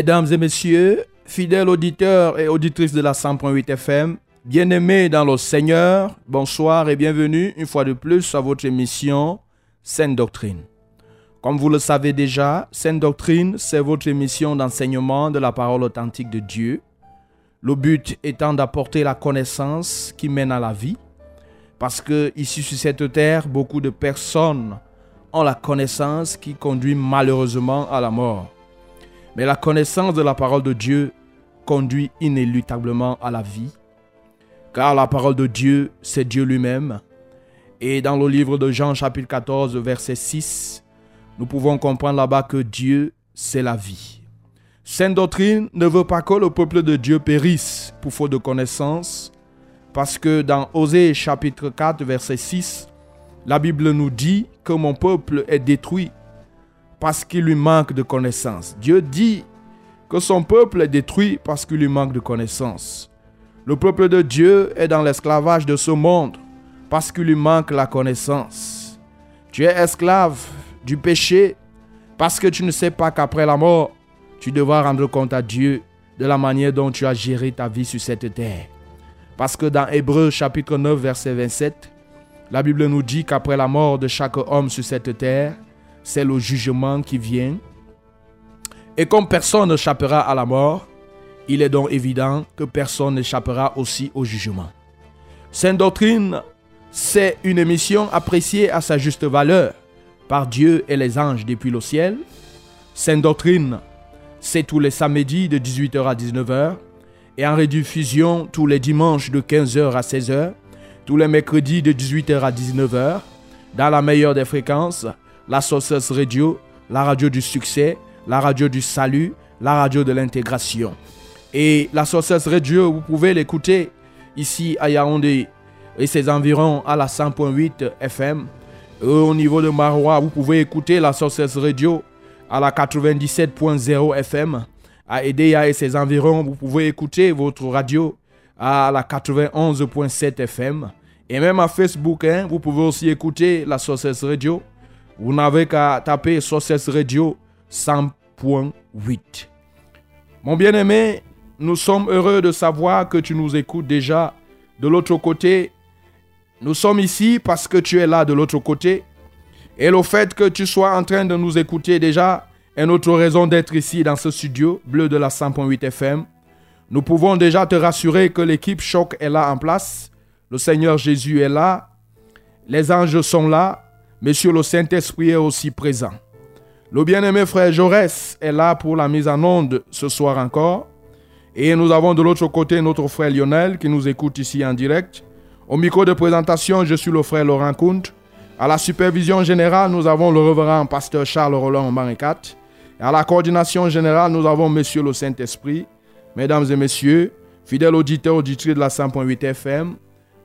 Mesdames et messieurs, fidèles auditeurs et auditrices de la 100.8 FM, bien-aimés dans le Seigneur, bonsoir et bienvenue une fois de plus à votre émission Sainte Doctrine. Comme vous le savez déjà, Sainte Doctrine, c'est votre émission d'enseignement de la parole authentique de Dieu. Le but étant d'apporter la connaissance qui mène à la vie. Parce que ici sur cette terre, beaucoup de personnes ont la connaissance qui conduit malheureusement à la mort. Mais la connaissance de la parole de Dieu conduit inéluctablement à la vie, car la parole de Dieu, c'est Dieu lui-même. Et dans le livre de Jean chapitre 14, verset 6, nous pouvons comprendre là-bas que Dieu, c'est la vie. Sainte doctrine ne veut pas que le peuple de Dieu périsse pour faute de connaissance, parce que dans Osée chapitre 4, verset 6, la Bible nous dit que mon peuple est détruit parce qu'il lui manque de connaissances. Dieu dit que son peuple est détruit parce qu'il lui manque de connaissances. Le peuple de Dieu est dans l'esclavage de ce monde parce qu'il lui manque la connaissance. Tu es esclave du péché parce que tu ne sais pas qu'après la mort, tu devras rendre compte à Dieu de la manière dont tu as géré ta vie sur cette terre. Parce que dans Hébreu chapitre 9 verset 27, la Bible nous dit qu'après la mort de chaque homme sur cette terre, c'est le jugement qui vient. Et comme personne n'échappera à la mort, il est donc évident que personne n'échappera aussi au jugement. Sainte Doctrine, c'est une émission appréciée à sa juste valeur par Dieu et les anges depuis le ciel. Sainte Doctrine, c'est tous les samedis de 18h à 19h et en rediffusion tous les dimanches de 15h à 16h, tous les mercredis de 18h à 19h, dans la meilleure des fréquences, la Sources Radio, la radio du succès, la radio du salut, la radio de l'intégration. Et la Sources Radio, vous pouvez l'écouter ici à Yaoundé et ses environs à la 100.8 FM. au niveau de Marois, vous pouvez écouter la Sources Radio à la 97.0 FM. À Edea et ses environs, vous pouvez écouter votre radio à la 91.7 FM. Et même à Facebook, hein, vous pouvez aussi écouter la Sources Radio vous n'avez qu'à taper Sources Radio 100.8. Mon bien-aimé, nous sommes heureux de savoir que tu nous écoutes déjà de l'autre côté. Nous sommes ici parce que tu es là de l'autre côté. Et le fait que tu sois en train de nous écouter déjà est notre raison d'être ici dans ce studio bleu de la 100.8 FM. Nous pouvons déjà te rassurer que l'équipe Choc est là en place. Le Seigneur Jésus est là. Les anges sont là. Monsieur le Saint-Esprit est aussi présent. Le bien-aimé frère Jaurès est là pour la mise en onde ce soir encore. Et nous avons de l'autre côté notre frère Lionel qui nous écoute ici en direct. Au micro de présentation, je suis le frère Laurent Kunt. À la supervision générale, nous avons le révérend pasteur Charles Roland Maricat. Et à la coordination générale, nous avons Monsieur le Saint-Esprit. Mesdames et messieurs, fidèles auditeurs, auditrices de la 100.8 FM,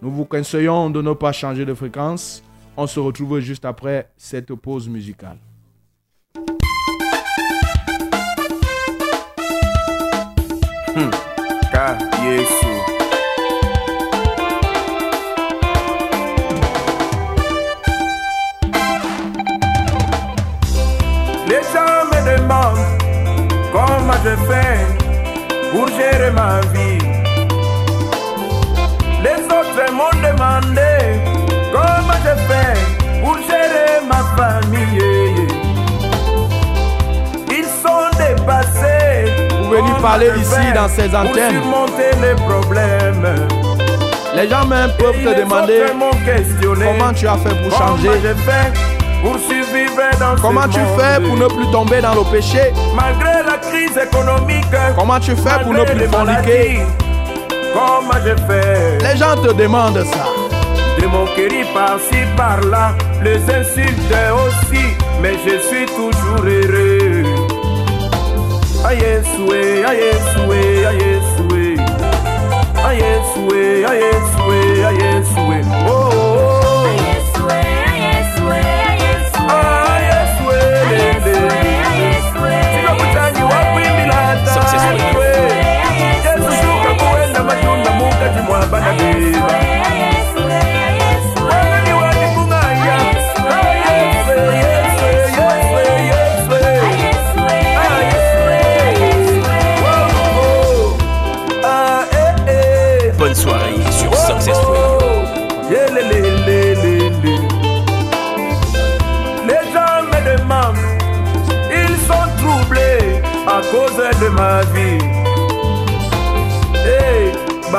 nous vous conseillons de ne pas changer de fréquence on se retrouve juste après cette pause musicale. Hmm. Les gens me demandent comment je fais pour gérer ma vie. Les autres m'ont demandé parler ici dans ces antennes. les problèmes. Les gens même peuvent te demander comment tu as fait pour changer, j'ai fait pour survivre dans comment ce tu monde? fais pour ne plus tomber dans le péché, Malgré la crise économique, comment tu fais pour ne plus forniquer? Comment j'ai fait? Les gens te demandent ça. De mon chéri par-ci par-là, les insultes aussi, mais je suis toujours heureux. Aïe, souhait, aïe, souhait. Oh, oh, oh.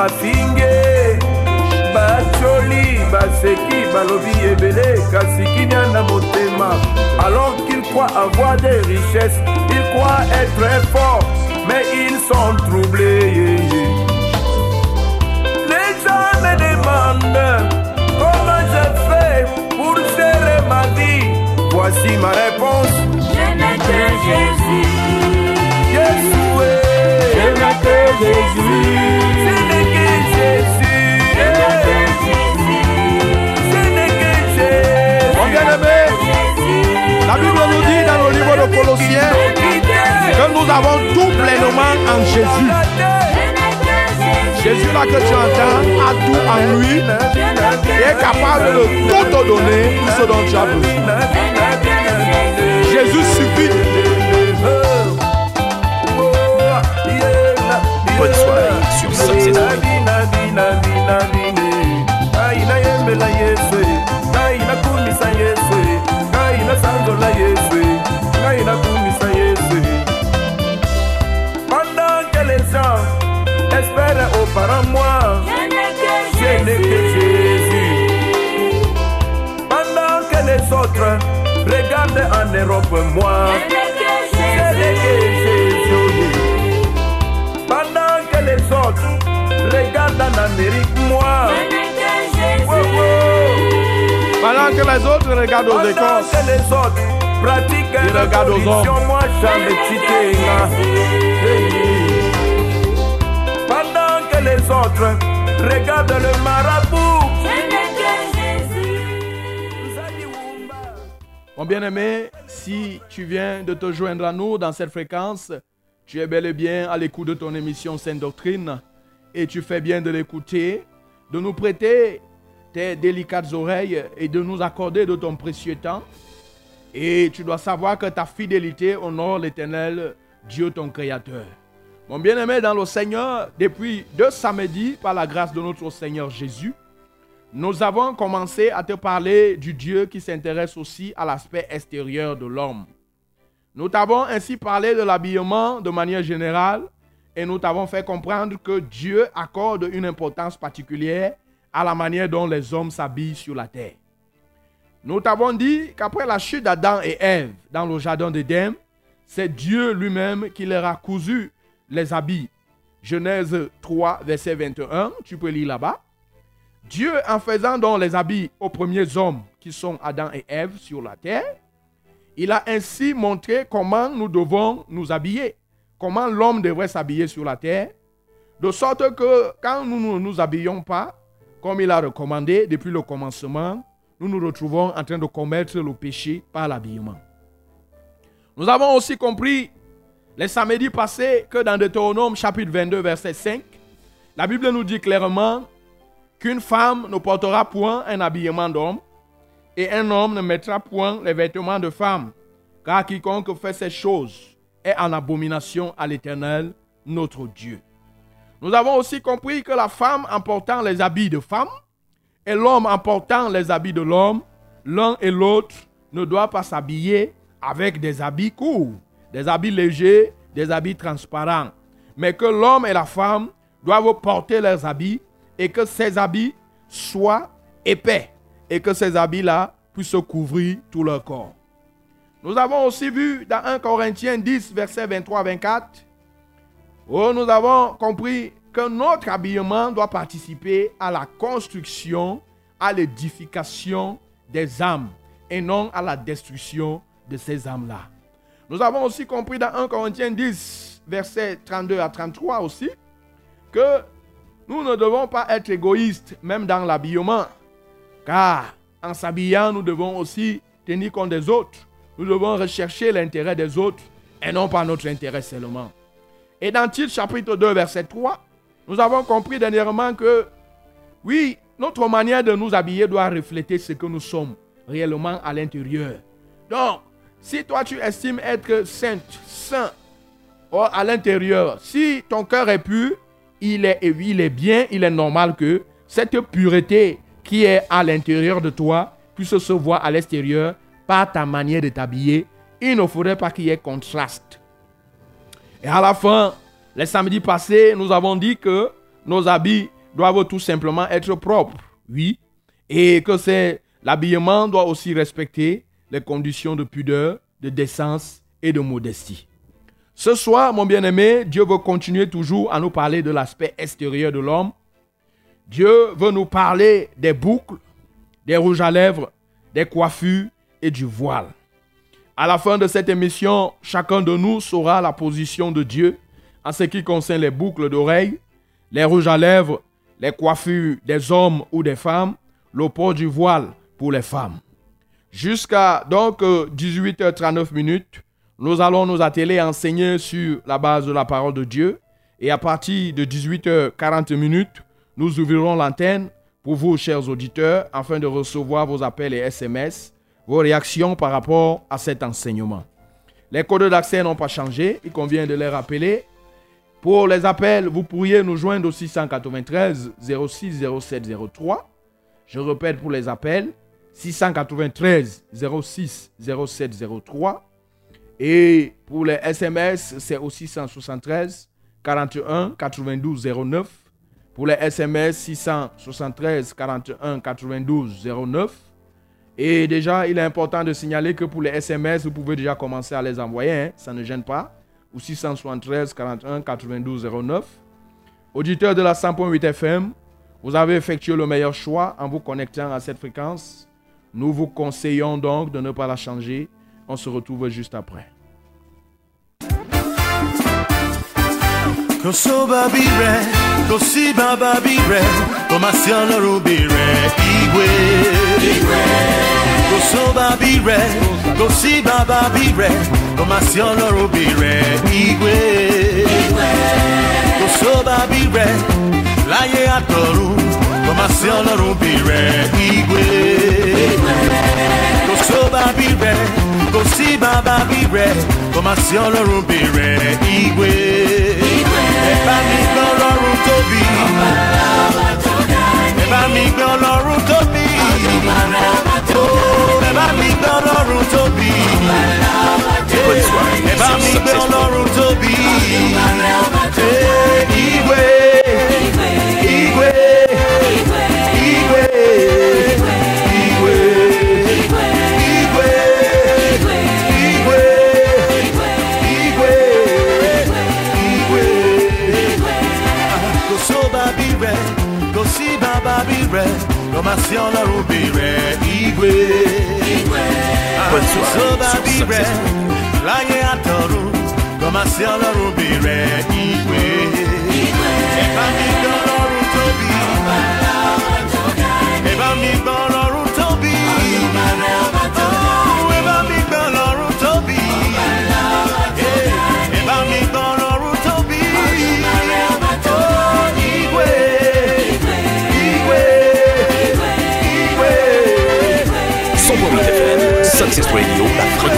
Bafinge, bacholi, baseki, balobi ebele, kasi kinya na motema. Alors qu'ils croient avoir des richesses, ils croient être forts, mais ils sont troublés. yeah, yeah. Les gens me demandent comment je fais pour gérer ma vie. Voici ma réponse. Je n'ai que Jésus. Ce n'est que Jésus. Que nous avons tout pleinement en Jésus. Jésus là que tu entends a tout en lui et est capable de tout te donner tout ce dont tu as besoin. Jésus suffit. Bonne soirée sur Success par moi, je n'ai que Jésus. Pendant que les autres regardent en Europe, moi, je n'ai que Jésus. Pendant que les autres regardent en Amérique, moi. Pendant que les autres regardent aux Pendant Écosses, que les autres pratiquent Ils regardent aux hommes. moi les autres regardent le marabout, Mon bien-aimé, si tu viens de te joindre à nous dans cette fréquence, tu es bel et bien à l'écoute de ton émission Sainte Doctrine et tu fais bien de l'écouter, de nous prêter tes délicates oreilles et de nous accorder de ton précieux temps. Et tu dois savoir que ta fidélité honore l'éternel Dieu ton Créateur. Mon bien-aimé dans le Seigneur, depuis deux samedis, par la grâce de notre Seigneur Jésus, nous avons commencé à te parler du Dieu qui s'intéresse aussi à l'aspect extérieur de l'homme. Nous t'avons ainsi parlé de l'habillement de manière générale et nous t'avons fait comprendre que Dieu accorde une importance particulière à la manière dont les hommes s'habillent sur la terre. Nous t'avons dit qu'après la chute d'Adam et Ève dans le jardin d'Éden, c'est Dieu lui-même qui leur a cousu les habits. Genèse 3, verset 21, tu peux lire là-bas. Dieu, en faisant donc les habits aux premiers hommes qui sont Adam et Ève sur la terre, il a ainsi montré comment nous devons nous habiller, comment l'homme devrait s'habiller sur la terre, de sorte que quand nous ne nous habillons pas, comme il a recommandé depuis le commencement, nous nous retrouvons en train de commettre le péché par l'habillement. Nous avons aussi compris les samedis passés que dans Deutéronome chapitre 22 verset 5, la Bible nous dit clairement qu'une femme ne portera point un habillement d'homme et un homme ne mettra point les vêtements de femme, car quiconque fait ces choses est en abomination à l'Éternel, notre Dieu. Nous avons aussi compris que la femme en portant les habits de femme et l'homme en portant les habits de l'homme, l'un et l'autre ne doivent pas s'habiller avec des habits courts, des habits légers, des habits transparents, mais que l'homme et la femme doivent porter leurs habits et que ses habits soient épais et que ces habits-là puissent couvrir tout leur corps. Nous avons aussi vu dans 1 Corinthiens 10, verset 23-24, où nous avons compris que notre habillement doit participer à la construction, à l'édification des âmes et non à la destruction de ces âmes-là. Nous avons aussi compris dans 1 Corinthiens 10, verset 32 à 33 aussi, que nous ne devons pas être égoïstes, même dans l'habillement. Car en s'habillant, nous devons aussi tenir compte des autres. Nous devons rechercher l'intérêt des autres et non pas notre intérêt seulement. Et dans Tite chapitre 2, verset 3, nous avons compris dernièrement que, oui, notre manière de nous habiller doit refléter ce que nous sommes réellement à l'intérieur. Donc, si toi tu estimes être sainte, saint à l'intérieur, si ton cœur est pur, il est, il est bien, il est normal que cette pureté qui est à l'intérieur de toi puisse se voir à l'extérieur par ta manière de t'habiller. Il ne faudrait pas qu'il y ait contraste. Et à la fin, les samedis passés, nous avons dit que nos habits doivent tout simplement être propres. Oui. Et que c'est l'habillement doit aussi respecter les conditions de pudeur, de décence et de modestie. Ce soir, mon bien-aimé, Dieu veut continuer toujours à nous parler de l'aspect extérieur de l'homme. Dieu veut nous parler des boucles, des rouges à lèvres, des coiffures et du voile. À la fin de cette émission, chacun de nous saura la position de Dieu en ce qui concerne les boucles d'oreilles, les rouges à lèvres, les coiffures des hommes ou des femmes, le port du voile pour les femmes. Jusqu'à donc 18h39 minutes, nous allons nous atteler à enseigner sur la base de la parole de Dieu. Et à partir de 18h40 minutes, nous ouvrirons l'antenne pour vous, chers auditeurs, afin de recevoir vos appels et SMS, vos réactions par rapport à cet enseignement. Les codes d'accès n'ont pas changé, il convient de les rappeler. Pour les appels, vous pourriez nous joindre au 693 06 07 03. Je répète pour les appels, 693 06 07 03. Et pour les SMS, c'est au 673 41 92 09. Pour les SMS, 673 41 92 09. Et déjà, il est important de signaler que pour les SMS, vous pouvez déjà commencer à les envoyer, hein. ça ne gêne pas. Ou 673 41 92 09. Auditeur de la 100.8 FM, vous avez effectué le meilleur choix en vous connectant à cette fréquence. Nous vous conseillons donc de ne pas la changer. On se retrouve juste après. Láyé àtọ̀run, masị ọlọrụ bire igwe gosi ọba bire gosi baba bire kò masị ọlọrụ bire igwe ẹ̀bá mi gbé ọlọ́run tóbi. Ẹ̀bá mi gbé ọlọ́run tóbi. Ẹ̀bá mi gbé ọlọ́run tóbi. Ẹ̀bá mi gbé ọlọ́run tóbi. Igwe.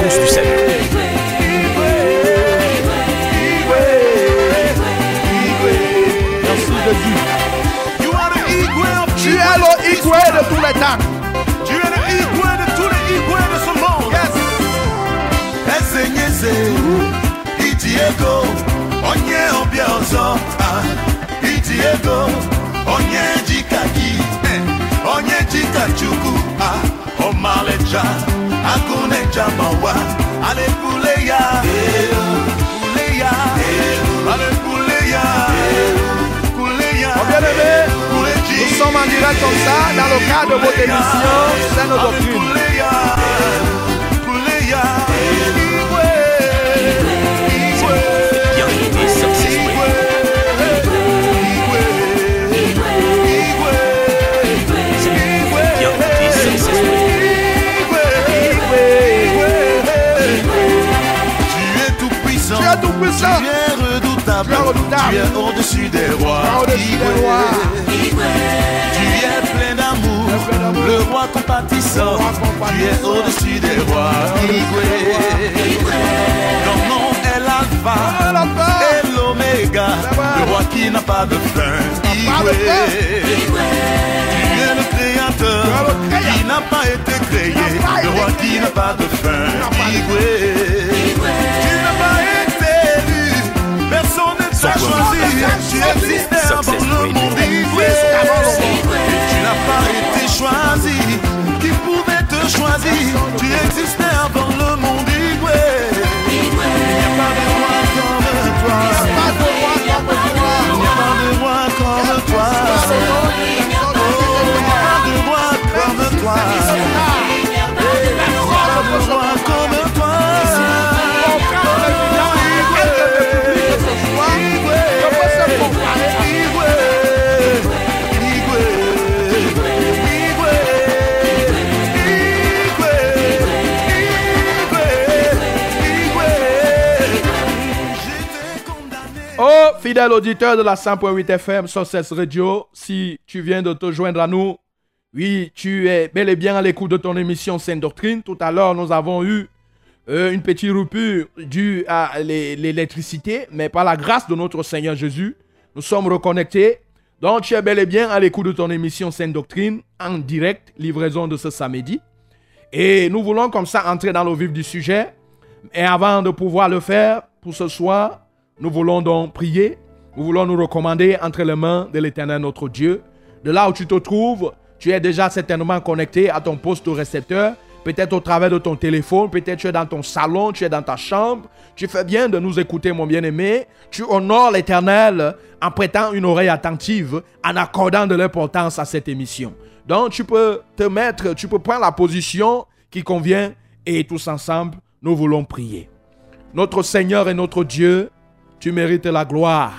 Du salut. Merci Jésus. Tu es le Igwe de tous les temps. Tu es le Igwe de tous les Igwe de ce monde. Yes. Eze nyeze, iji ego, onye ọbịa ọzọ. Ah, Iji ego, onye ji chuku a omaleja akuneja mawa ale kuleya kuleya ale kuleya nous sommes en direct comme ça dans le cadre de votre émission Sainte Doctrine. kuleya Tu es tout-puissant. tu es redoutable, Tu es redoutable. tu es au-dessus des rois, au-dessus des rois. tu es plein d'amour, le roi compatissant, tu es au-dessus des rois, Igwe. Ton nom est l'alpha Ah, et l'oméga, le roi qui n'a pas de fin. Igwe. Tu es le créateur. Qui n'a pas été créé, le roi qui n'a pas de fin, Igwe. Tu existais avant le monde. Tu n'as pas été choisi, qui pouvait te choisir, fidèle auditeur de la 100.8 FM Success Radio, si tu viens de te joindre à nous, oui, tu es bel et bien à l'écoute de ton émission Sainte Doctrine. Tout à l'heure, nous avons eu euh, une petite rupture due à l'é- l'électricité, mais par la grâce de notre Seigneur Jésus, nous sommes reconnectés. Donc, tu es bel et bien à l'écoute de ton émission Sainte Doctrine en direct, livraison de ce samedi. Et nous voulons comme ça entrer dans le vif du sujet. Et avant de pouvoir le faire pour ce soir, nous voulons donc prier. Nous voulons nous recommander entre les mains de l'Éternel notre Dieu. De là où tu te trouves, tu es déjà certainement connecté à ton poste récepteur. Peut-être au travers de ton téléphone, peut-être tu es dans ton salon, tu es dans ta chambre. Tu fais bien de nous écouter, mon bien-aimé. Tu honores l'Éternel en prêtant une oreille attentive, en accordant de l'importance à cette émission. Donc, tu peux te mettre, tu peux prendre la position qui convient et tous ensemble, nous voulons prier. Notre Seigneur et notre Dieu, tu mérites la gloire.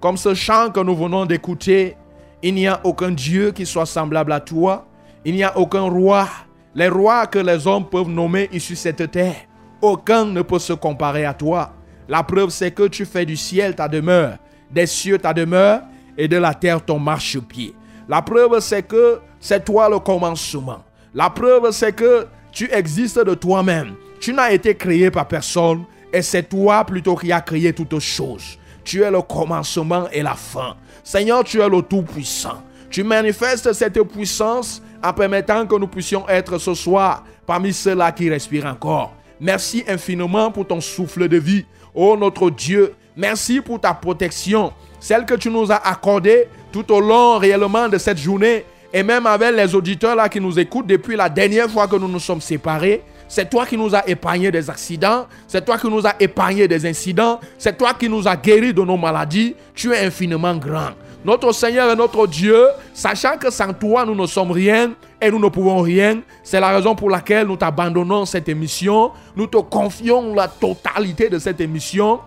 Comme ce chant que nous venons d'écouter, il n'y a aucun Dieu qui soit semblable à toi. Il n'y a aucun roi. Les rois que les hommes peuvent nommer issus cette terre, aucun ne peut se comparer à toi. La preuve, c'est que tu fais du ciel ta demeure, des cieux ta demeure et de la terre ton marchepied. La preuve, c'est que c'est toi le commencement. La preuve, c'est que tu existes de toi-même. Tu n'as été créé par personne et c'est toi plutôt qui as créé toutes choses. Tu es le commencement et la fin. Seigneur, tu es le Tout-Puissant. Tu manifestes cette puissance en permettant que nous puissions être ce soir parmi ceux-là qui respirent encore. Merci infiniment pour ton souffle de vie. Oh notre Dieu, merci pour ta protection, celle que tu nous as accordée tout au long réellement de cette journée et même avec les auditeurs là qui nous écoutent depuis la dernière fois que nous nous sommes séparés. C'est toi qui nous as épargné des accidents, c'est toi qui nous as épargné des incidents, c'est toi qui nous as guéris de nos maladies. Tu es infiniment grand. Notre Seigneur et notre Dieu, sachant que sans toi nous ne sommes rien et nous ne pouvons rien, c'est la raison pour laquelle nous t'abandonnons cette émission. Nous te confions la totalité de cette émission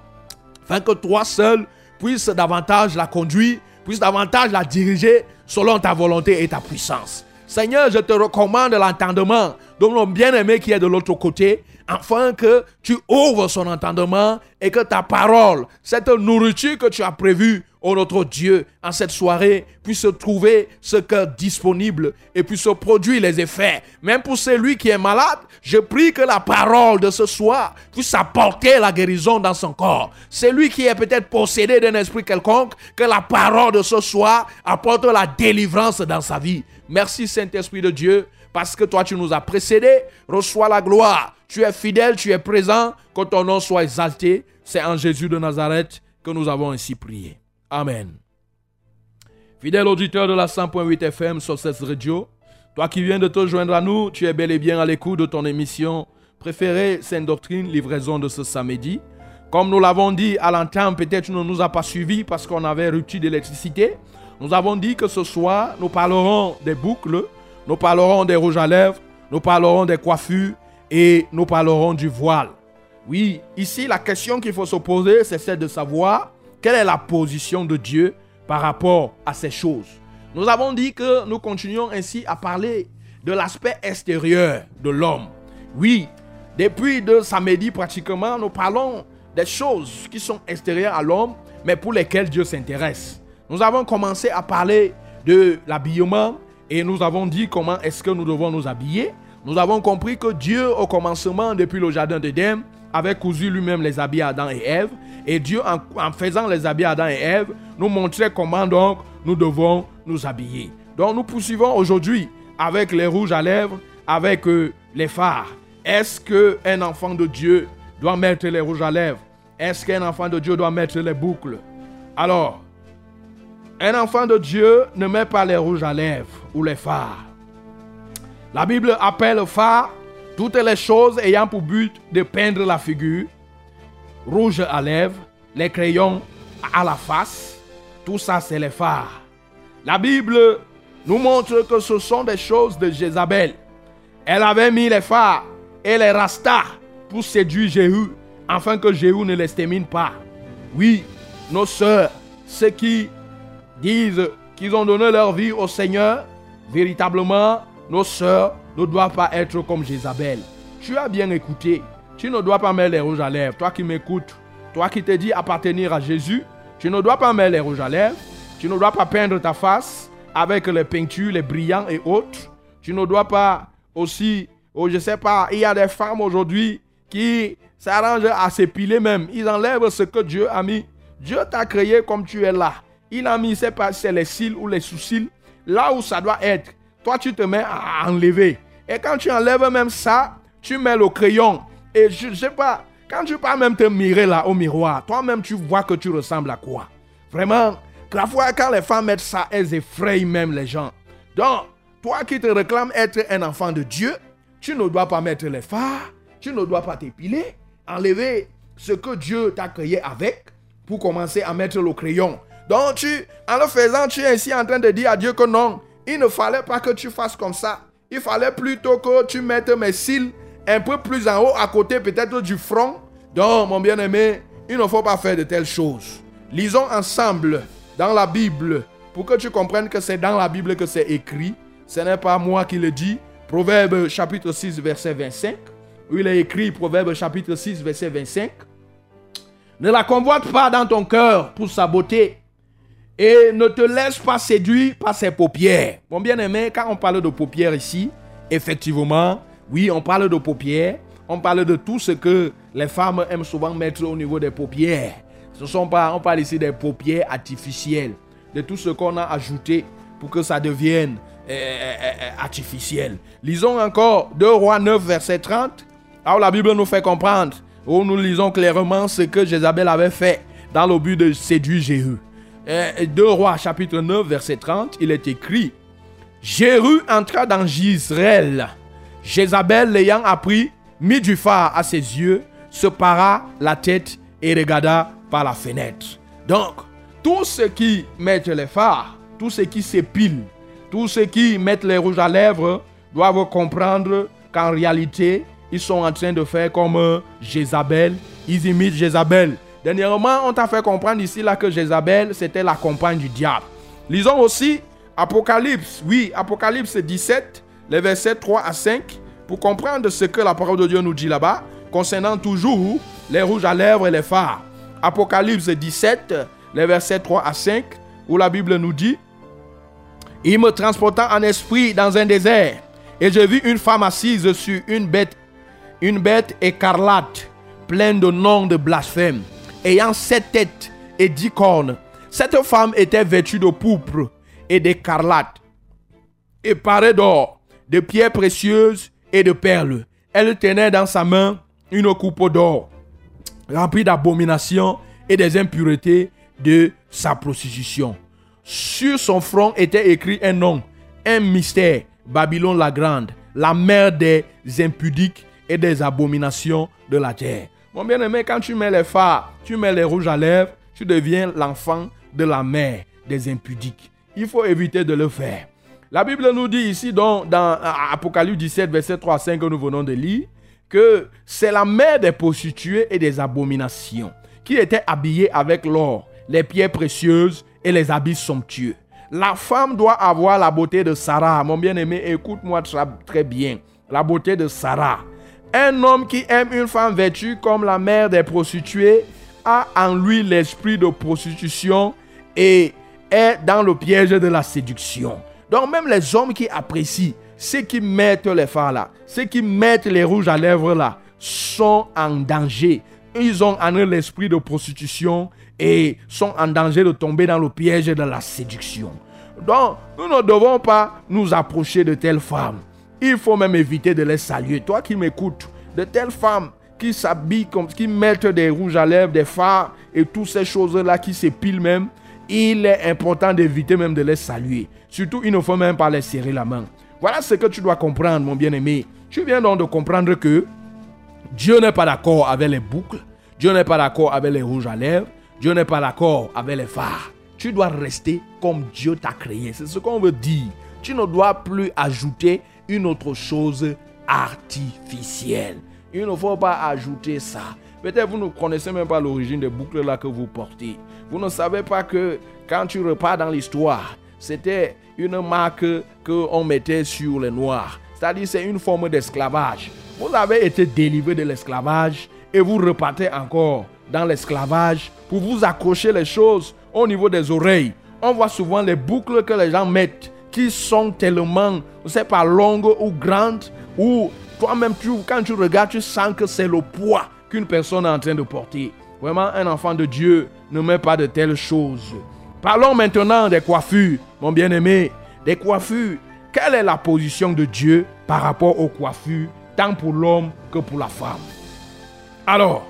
afin que toi seul puisses davantage la conduire, puisses davantage la diriger selon ta volonté et ta puissance. Seigneur, je te recommande l'entendement de mon bien-aimé qui est de l'autre côté, afin que tu ouvres son entendement et que ta parole, cette nourriture que tu as prévue, ô notre Dieu, en cette soirée, puisse trouver ce cœur disponible et puisse produire les effets. Même pour celui qui est malade, je prie que la parole de ce soir puisse apporter la guérison dans son corps. Celui qui est peut-être possédé d'un esprit quelconque, que la parole de ce soir apporte la délivrance dans sa vie. Merci Saint-Esprit de Dieu, parce que toi tu nous as précédés. Reçois la gloire. Tu es fidèle, tu es présent. Que ton nom soit exalté. C'est en Jésus de Nazareth que nous avons ainsi prié. Amen. Fidèle auditeur de la 100.8 FM sur cette radio, Toi qui viens de te joindre à nous, tu es bel et bien à l'écoute de ton émission préférée, Sainte Doctrine, livraison de ce samedi. Comme nous l'avons dit à l'entame, peut-être tu ne nous as pas suivis parce qu'on avait rupture d'électricité. Nous avons dit que ce soir, nous parlerons des boucles, nous parlerons des rouges à lèvres, nous parlerons des coiffures et nous parlerons du voile. Oui, ici, la question qu'il faut se poser, c'est celle de savoir quelle est la position de Dieu par rapport à ces choses. Nous avons dit que nous continuons ainsi à parler de l'aspect extérieur de l'homme. Oui, depuis deux samedi pratiquement, nous parlons des choses qui sont extérieures à l'homme, mais pour lesquelles Dieu s'intéresse. Nous avons commencé à parler de l'habillement et nous avons dit comment est-ce que nous devons nous habiller. Nous avons compris que Dieu, au commencement, depuis le jardin d'Éden, avait cousu lui-même les habits à Adam et Ève. Et Dieu, en, faisant les habits Adam et Ève, nous montrait comment donc nous devons nous habiller. Donc nous poursuivons aujourd'hui avec les rouges à lèvres, avec euh, les phares. Est-ce qu'un enfant de Dieu doit mettre les rouges à lèvres? Est-ce qu'un enfant de Dieu doit mettre les boucles? Alors, un enfant de Dieu ne met pas les rouges à lèvres ou les phares. La Bible appelle phare toutes les choses ayant pour but de peindre la figure, rouge à lèvres, les crayons à la face, tout ça c'est les phares. La Bible nous montre que ce sont des choses de Jézabel. Elle avait mis les phares et les rastas pour séduire Jéhu, afin que Jéhu ne les termine pas. Oui, nos sœurs, ceux qui disent qu'ils ont donné leur vie au Seigneur, véritablement, nos sœurs ne doivent pas être comme Jézabel. Tu as bien écouté. Tu ne dois pas mettre les rouges à lèvres. Toi qui m'écoutes, toi qui te dis appartenir à Jésus, tu ne dois pas mettre les rouges à lèvres. Tu ne dois pas peindre ta face avec les peintures, les brillants et autres. Tu ne dois pas aussi, oh, je sais pas, il y a des femmes aujourd'hui qui s'arrangent à s'épiler même. Ils enlèvent ce que Dieu a mis. Dieu t'a créé comme tu es là. Il a mis, c'est pas, c'est les cils ou les sous-cils, là où ça doit être. Toi, tu te mets à enlever. Et quand tu enlèves même ça, tu mets le crayon. Et je, ne sais pas, quand tu pas même te mirer là au miroir, toi-même tu vois que tu ressembles à quoi. Vraiment, fois quand les femmes mettent ça, elles effrayent même les gens. Donc, toi qui te réclames être un enfant de Dieu, tu ne dois pas mettre les phares, tu ne dois pas t'épiler, enlever ce que Dieu t'a créé avec pour commencer à mettre le crayon. Donc, en le faisant, tu es ainsi en train de dire à Dieu que non, il ne fallait pas que tu fasses comme ça. Il fallait plutôt que tu mettes mes cils un peu plus en haut, à côté peut-être du front. Donc, mon bien-aimé, il ne faut pas faire de telles choses. Lisons ensemble dans la Bible pour que tu comprennes que c'est dans la Bible que c'est écrit. Ce n'est pas moi qui le dis. Proverbe chapitre 6, verset 25. Où il est écrit, Proverbe chapitre 6, verset 25. Ne la convoite pas dans ton cœur pour sa beauté, et ne te laisse pas séduire par ses paupières. Mon bien-aimé, quand on parle de paupières ici, effectivement, oui, on parle de paupières. On parle de tout ce que les femmes aiment souvent mettre au niveau des paupières. Ce sont pas, on parle ici des paupières artificielles, de tout ce qu'on a ajouté pour que ça devienne euh, euh, euh, artificiel. Lisons encore 2 Rois 9, verset 30. Alors la Bible nous fait comprendre, où nous lisons clairement ce que Jézabel avait fait dans le but de séduire Jéhu. 2 Rois chapitre 9 verset 30, il est écrit, Jéhu entra dans Gisraël. Jézabel l'ayant appris, mit du phare à ses yeux, se para la tête et regarda par la fenêtre. Donc, tous ceux qui mettent les phares, tous ceux qui s'épilent, tous ceux qui mettent les rouges à lèvres doivent comprendre qu'en réalité, ils sont en train de faire comme Jézabel. Ils imitent Jézabel. Dernièrement, on t'a fait comprendre ici là que Jézabel, c'était la compagne du diable. Lisons aussi Apocalypse, oui, Apocalypse 17, les versets 3 à 5, pour comprendre ce que la parole de Dieu nous dit là-bas, concernant toujours les rouges à lèvres et les phares. Apocalypse 17, les versets 3 à 5, où la Bible nous dit, Il me transporta en esprit dans un désert, et je vis une femme assise sur une bête, une bête écarlate, pleine de noms de blasphème ayant sept têtes et dix cornes. Cette femme était vêtue de pourpre et d'écarlate, et parée d'or, de pierres précieuses et de perles. Elle tenait dans sa main une coupe d'or, remplie d'abominations et des impuretés de sa prostitution. Sur son front était écrit un nom, un mystère, Babylone la grande, la mère des impudiques et des abominations de la terre. Mon bien-aimé, quand tu mets les phares, tu mets les rouges à lèvres, tu deviens l'enfant de la mère des impudiques. Il faut éviter de le faire. La Bible nous dit ici, dans, Apocalypse 17, verset 3 à 5 que nous venons de lire, que c'est la mère des prostituées et des abominations, qui était habillée avec l'or, les pierres précieuses et les habits somptueux. La femme doit avoir la beauté de Sarah. Mon bien-aimé, écoute-moi très bien. La beauté de Sarah. Un homme qui aime une femme vêtue comme la mère des prostituées a en lui l'esprit de prostitution et est dans le piège de la séduction. Donc même les hommes qui apprécient, ceux qui mettent les phares là, ceux qui mettent les rouges à lèvres là, sont en danger. Ils ont en l'esprit de prostitution et sont en danger de tomber dans le piège de la séduction. Donc, nous ne devons pas nous approcher de telles femmes. Il faut même éviter de les saluer. Toi qui m'écoutes, de telles femmes qui s'habillent comme, qui mettent des rouges à lèvres, des phares et toutes ces choses-là qui s'épilent même, il est important d'éviter même de les saluer. Surtout, il ne faut même pas les serrer la main. Voilà ce que tu dois comprendre, mon bien-aimé. Tu viens donc de comprendre que Dieu n'est pas d'accord avec les boucles, Dieu n'est pas d'accord avec les rouges à lèvres, Dieu n'est pas d'accord avec les phares. Tu dois rester comme Dieu t'a créé. C'est ce qu'on veut dire. Tu ne dois plus ajouter une autre chose artificielle. Il ne faut pas ajouter ça. Peut-être vous ne connaissez même pas l'origine des boucles là que vous portez. Vous ne savez pas que quand tu repars dans l'histoire, c'était une marque qu'on mettait sur les noirs. C'est-à-dire c'est une forme d'esclavage. Vous avez été délivré de l'esclavage et vous repartez encore dans l'esclavage pour vous accrocher les choses au niveau des oreilles. On voit souvent les boucles que les gens mettent qui sont tellement, je sais pas, longues ou grandes, ou toi-même, tu, quand tu regardes, tu sens que c'est le poids qu'une personne est en train de porter. Vraiment, un enfant de Dieu ne met pas de telles choses. Parlons maintenant des coiffures, mon bien-aimé. Des coiffures. Quelle est la position de Dieu par rapport aux coiffures, tant pour l'homme que pour la femme? Alors,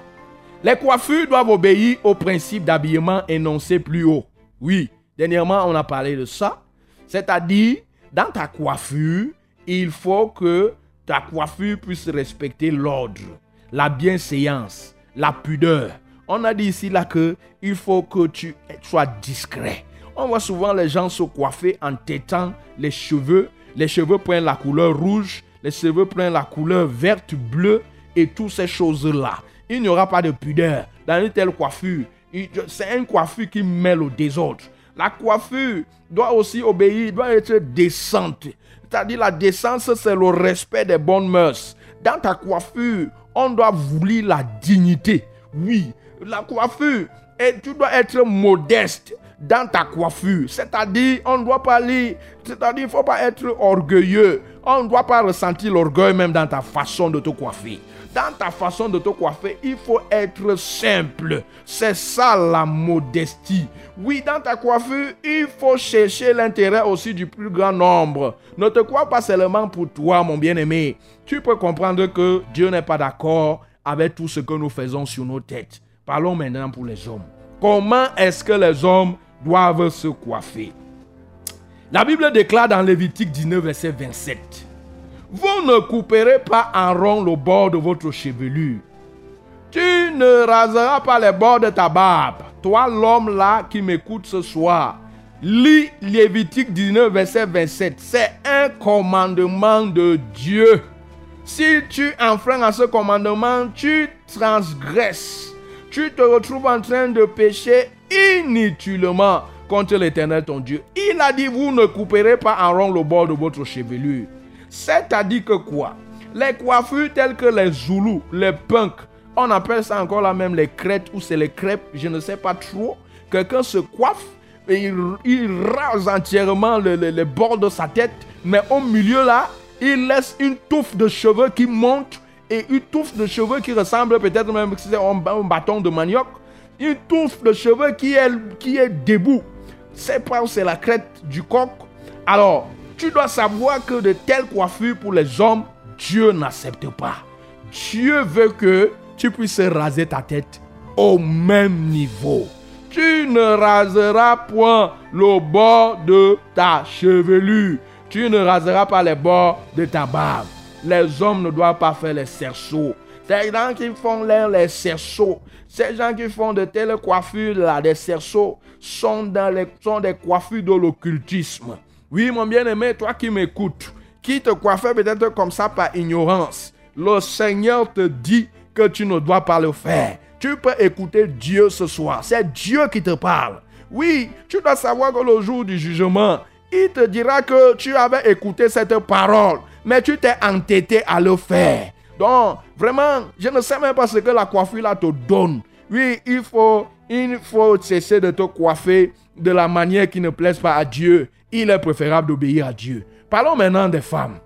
les coiffures doivent obéir au principe d'habillement énoncé plus haut. Oui, dernièrement, on a parlé de ça. C'est-à-dire, dans ta coiffure, il faut que ta coiffure puisse respecter l'ordre, la bienséance, la pudeur. On a dit ici là que il faut que tu sois discret. On voit souvent les gens se coiffer en têtant les cheveux. Les cheveux prennent la couleur rouge, les cheveux prennent la couleur verte, bleue et toutes ces choses-là. Il n'y aura pas de pudeur dans une telle coiffure. C'est une coiffure qui mêle au désordre. La coiffure doit aussi obéir, doit être décente. C'est-à-dire la décence, c'est le respect des bonnes mœurs. Dans ta coiffure, on doit vouloir la dignité. Oui, la coiffure, et tu dois être modeste dans ta coiffure. C'est-à-dire, on ne doit pas lire, c'est-à-dire, il ne faut pas être orgueilleux. On ne doit pas ressentir l'orgueil même dans ta façon de te coiffer. Dans ta façon de te coiffer, il faut être simple. C'est ça la modestie. Oui, dans ta coiffure, il faut chercher l'intérêt aussi du plus grand nombre. Ne te crois pas seulement pour toi, mon bien-aimé. Tu peux comprendre que Dieu n'est pas d'accord avec tout ce que nous faisons sur nos têtes. Parlons maintenant pour les hommes. Comment est-ce que les hommes doivent se coiffer? La Bible déclare dans Lévitique 19, verset 27. Vous ne couperez pas en rond le bord de votre chevelure. Tu ne raseras pas les bords de ta barbe. Toi, l'homme là qui m'écoute ce soir, lis Lévitique 19, verset 27. C'est un commandement de Dieu. Si tu enfreins à ce commandement, tu transgresses. Tu te retrouves en train de pécher inutilement contre l'Éternel ton Dieu. Il a dit, vous ne couperez pas en rond le bord de votre chevelure. C'est-à-dire que quoi? Les coiffures telles que les Zoulous, les punks, on appelle ça encore là même les crêtes ou c'est les crêpes, je ne sais pas trop. Quelqu'un se coiffe et il, rase entièrement le, le, bord de sa tête, mais au milieu là, il laisse une touffe de cheveux qui monte et une touffe de cheveux qui ressemble peut-être même à un bâton de manioc. Une touffe de cheveux qui est, qui est debout. C'est pas c'est la crête du coq. Alors, tu dois savoir que de telles coiffures pour les hommes, Dieu n'accepte pas. Dieu veut que tu puisses raser ta tête au même niveau. Tu ne raseras point le bord de ta chevelure. Tu ne raseras pas les bords de ta barbe. Les hommes ne doivent pas faire les cerceaux. Ces gens qui font les, les cerceaux, ces gens qui font de telles coiffures là, des cerceaux, sont, des coiffures de l'occultisme. Oui, mon bien-aimé, toi qui m'écoutes, qui te coiffait peut-être comme ça par ignorance, le Seigneur te dit que tu ne dois pas le faire. Tu peux écouter Dieu ce soir. C'est Dieu qui te parle. Oui, tu dois savoir que le jour du jugement, il te dira que tu avais écouté cette parole, mais tu t'es entêté à le faire. Donc, vraiment, je ne sais même pas ce que la coiffure là te donne. Oui, il faut, il faut cesser de te coiffer de la manière qui ne plaise pas à Dieu. Il est préférable d'obéir à Dieu. Parlons maintenant des femmes.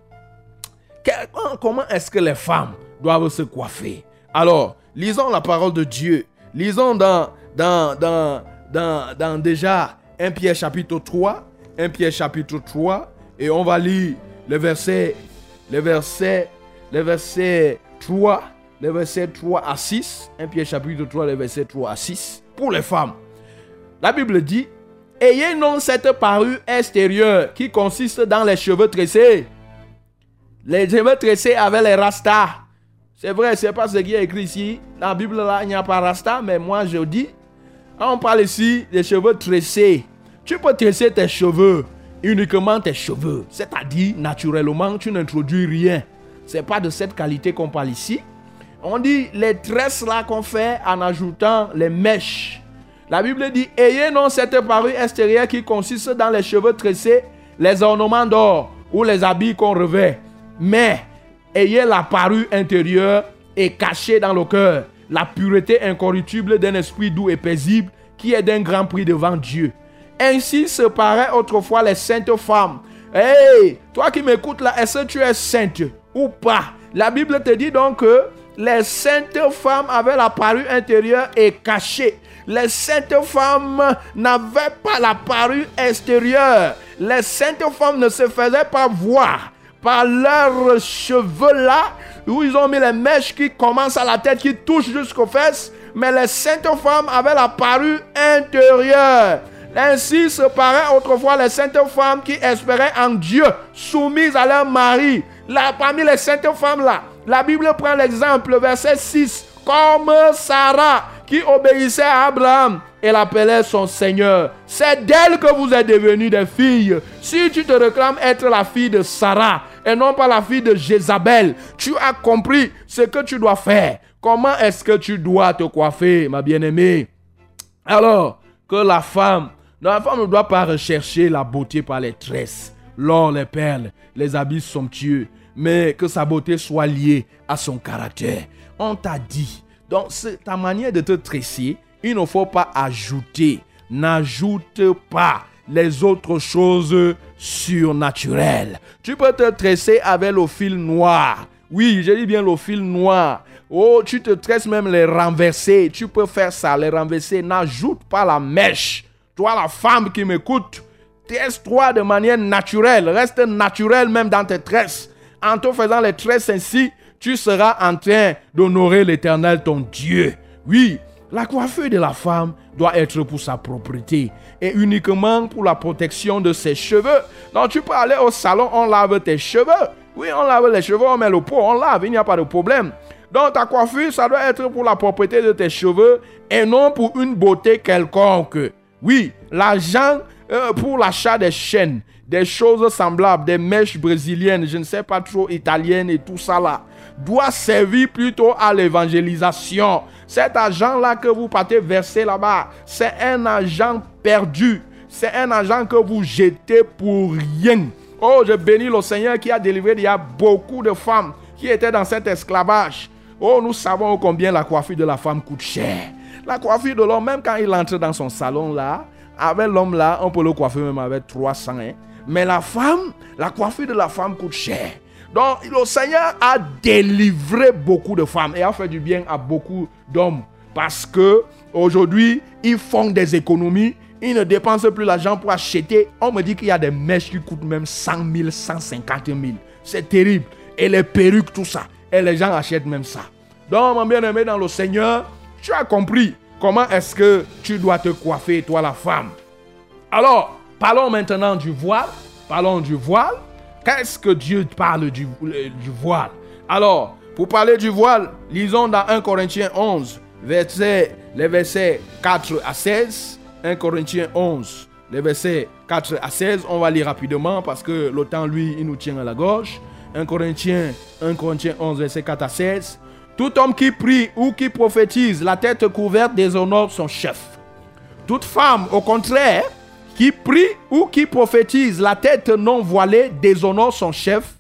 Comment est-ce que les femmes doivent se coiffer? Alors, lisons la parole de Dieu. Lisons dans, dans, dans, dans, dans déjà 1 Pierre chapitre 3. 1 Pierre chapitre 3. Et on va lire le verset, le verset, le verset 3. Le verset 3 à 6. 1 Pierre chapitre 3, le verset 3 à 6. Pour les femmes. La Bible dit Ayez non cette parure extérieure qui consiste dans les cheveux tressés. Les cheveux tressés avec les rastas. C'est vrai, c'est pas ce qui est écrit ici. La Bible, là, il n'y a pas rasta, mais moi, je dis. On parle ici des cheveux tressés. Tu peux tresser tes cheveux, uniquement tes cheveux. C'est-à-dire, naturellement, tu n'introduis rien. C'est pas de cette qualité qu'on parle ici. On dit les tresses là qu'on fait en ajoutant les mèches. La Bible dit Ayez non cette parure extérieure qui consiste dans les cheveux tressés, les ornements d'or ou les habits qu'on revêt. Mais ayez la parure intérieure et cachée dans le cœur la pureté incorruptible d'un esprit doux et paisible qui est d'un grand prix devant Dieu. Ainsi se paraît autrefois les saintes femmes. Hey, toi qui m'écoutes là, est-ce que tu es sainte ou pas? La Bible te dit donc que les saintes femmes avaient la parure intérieure et cachée. Les saintes femmes n'avaient pas la parure extérieure. Les saintes femmes ne se faisaient pas voir par leurs cheveux là, où ils ont mis les mèches qui commencent à la tête, qui touchent jusqu'aux fesses. Mais les saintes femmes avaient la parure intérieure. Ainsi se paraît autrefois les saintes femmes qui espéraient en Dieu, soumises à leur mari. Là, parmi les saintes femmes là, la Bible prend l'exemple, verset 6, comme Sarah obéissait à Abraham et l'appelait son Seigneur. C'est d'elle que vous êtes devenus des filles. Si tu te réclames être la fille de Sarah et non pas la fille de Jézabel, tu as compris ce que tu dois faire. Comment est-ce que tu dois te coiffer, ma bien-aimée? Alors que la femme, la femme ne doit pas rechercher la beauté par les tresses, l'or, les perles, les habits somptueux, mais que sa beauté soit liée à son caractère. On t'a dit, donc ta manière de te tresser, il ne faut pas ajouter, n'ajoute pas les autres choses surnaturelles. Tu peux te tresser avec le fil noir. Oui, je dis bien le fil noir. Oh, tu te tresses même les renverser. Tu peux faire ça, les renverser. N'ajoute pas la mèche. Toi, la femme qui m'écoute, tresse-toi de manière naturelle. Reste naturel même dans tes tresses. En te faisant les tresses ainsi, tu seras en train d'honorer l'éternel ton Dieu. Oui, la coiffure de la femme doit être pour sa propriété et uniquement pour la protection de ses cheveux. Donc tu peux aller au salon, on lave tes cheveux. Oui, on lave les cheveux, on met le pot, on lave, il n'y a pas de problème. Donc ta coiffure, ça doit être pour la propriété de tes cheveux et non pour une beauté quelconque. Oui, l'argent euh, pour l'achat des chaînes, des choses semblables, des mèches brésiliennes, je ne sais pas trop italiennes et tout ça là, doit servir plutôt à l'évangélisation. Cet argent-là que vous partez verser là-bas, c'est un argent perdu. C'est un argent que vous jetez pour rien. Oh, je bénis le Seigneur qui a délivré il y a beaucoup de femmes qui étaient dans cet esclavage. Oh, nous savons combien la coiffure de la femme coûte cher. La coiffure de l'homme, même quand il entre dans son salon là, avec l'homme là, on peut le coiffer même avec 300. Hein. Mais la femme, la coiffure de la femme coûte cher. Donc le Seigneur a délivré beaucoup de femmes et a fait du bien à beaucoup d'hommes. Parce que aujourd'hui, ils font des économies. Ils ne dépensent plus l'argent pour acheter. On me dit qu'il y a des mèches qui coûtent même 100 000, 150 000. C'est terrible. Et les perruques, tout ça. Et les gens achètent même ça. Donc, mon bien-aimé dans le Seigneur, tu as compris comment est-ce que tu dois te coiffer, toi la femme. Alors, parlons maintenant du voile. Parlons du voile. Qu'est-ce que Dieu parle du, voile? Alors, pour parler du voile, lisons dans 1 Corinthiens 11, verset, les versets 4 à 16. 1 Corinthiens 11, les versets 4 à 16. On va lire rapidement parce que le temps, lui, il nous tient à la gorge. 1 Corinthiens, 1 Corinthiens 11, verset 4 à 16. Tout homme qui prie ou qui prophétise, la tête couverte déshonore son chef. Toute femme, au contraire, qui prie ou qui prophétise, la tête non voilée déshonore son chef.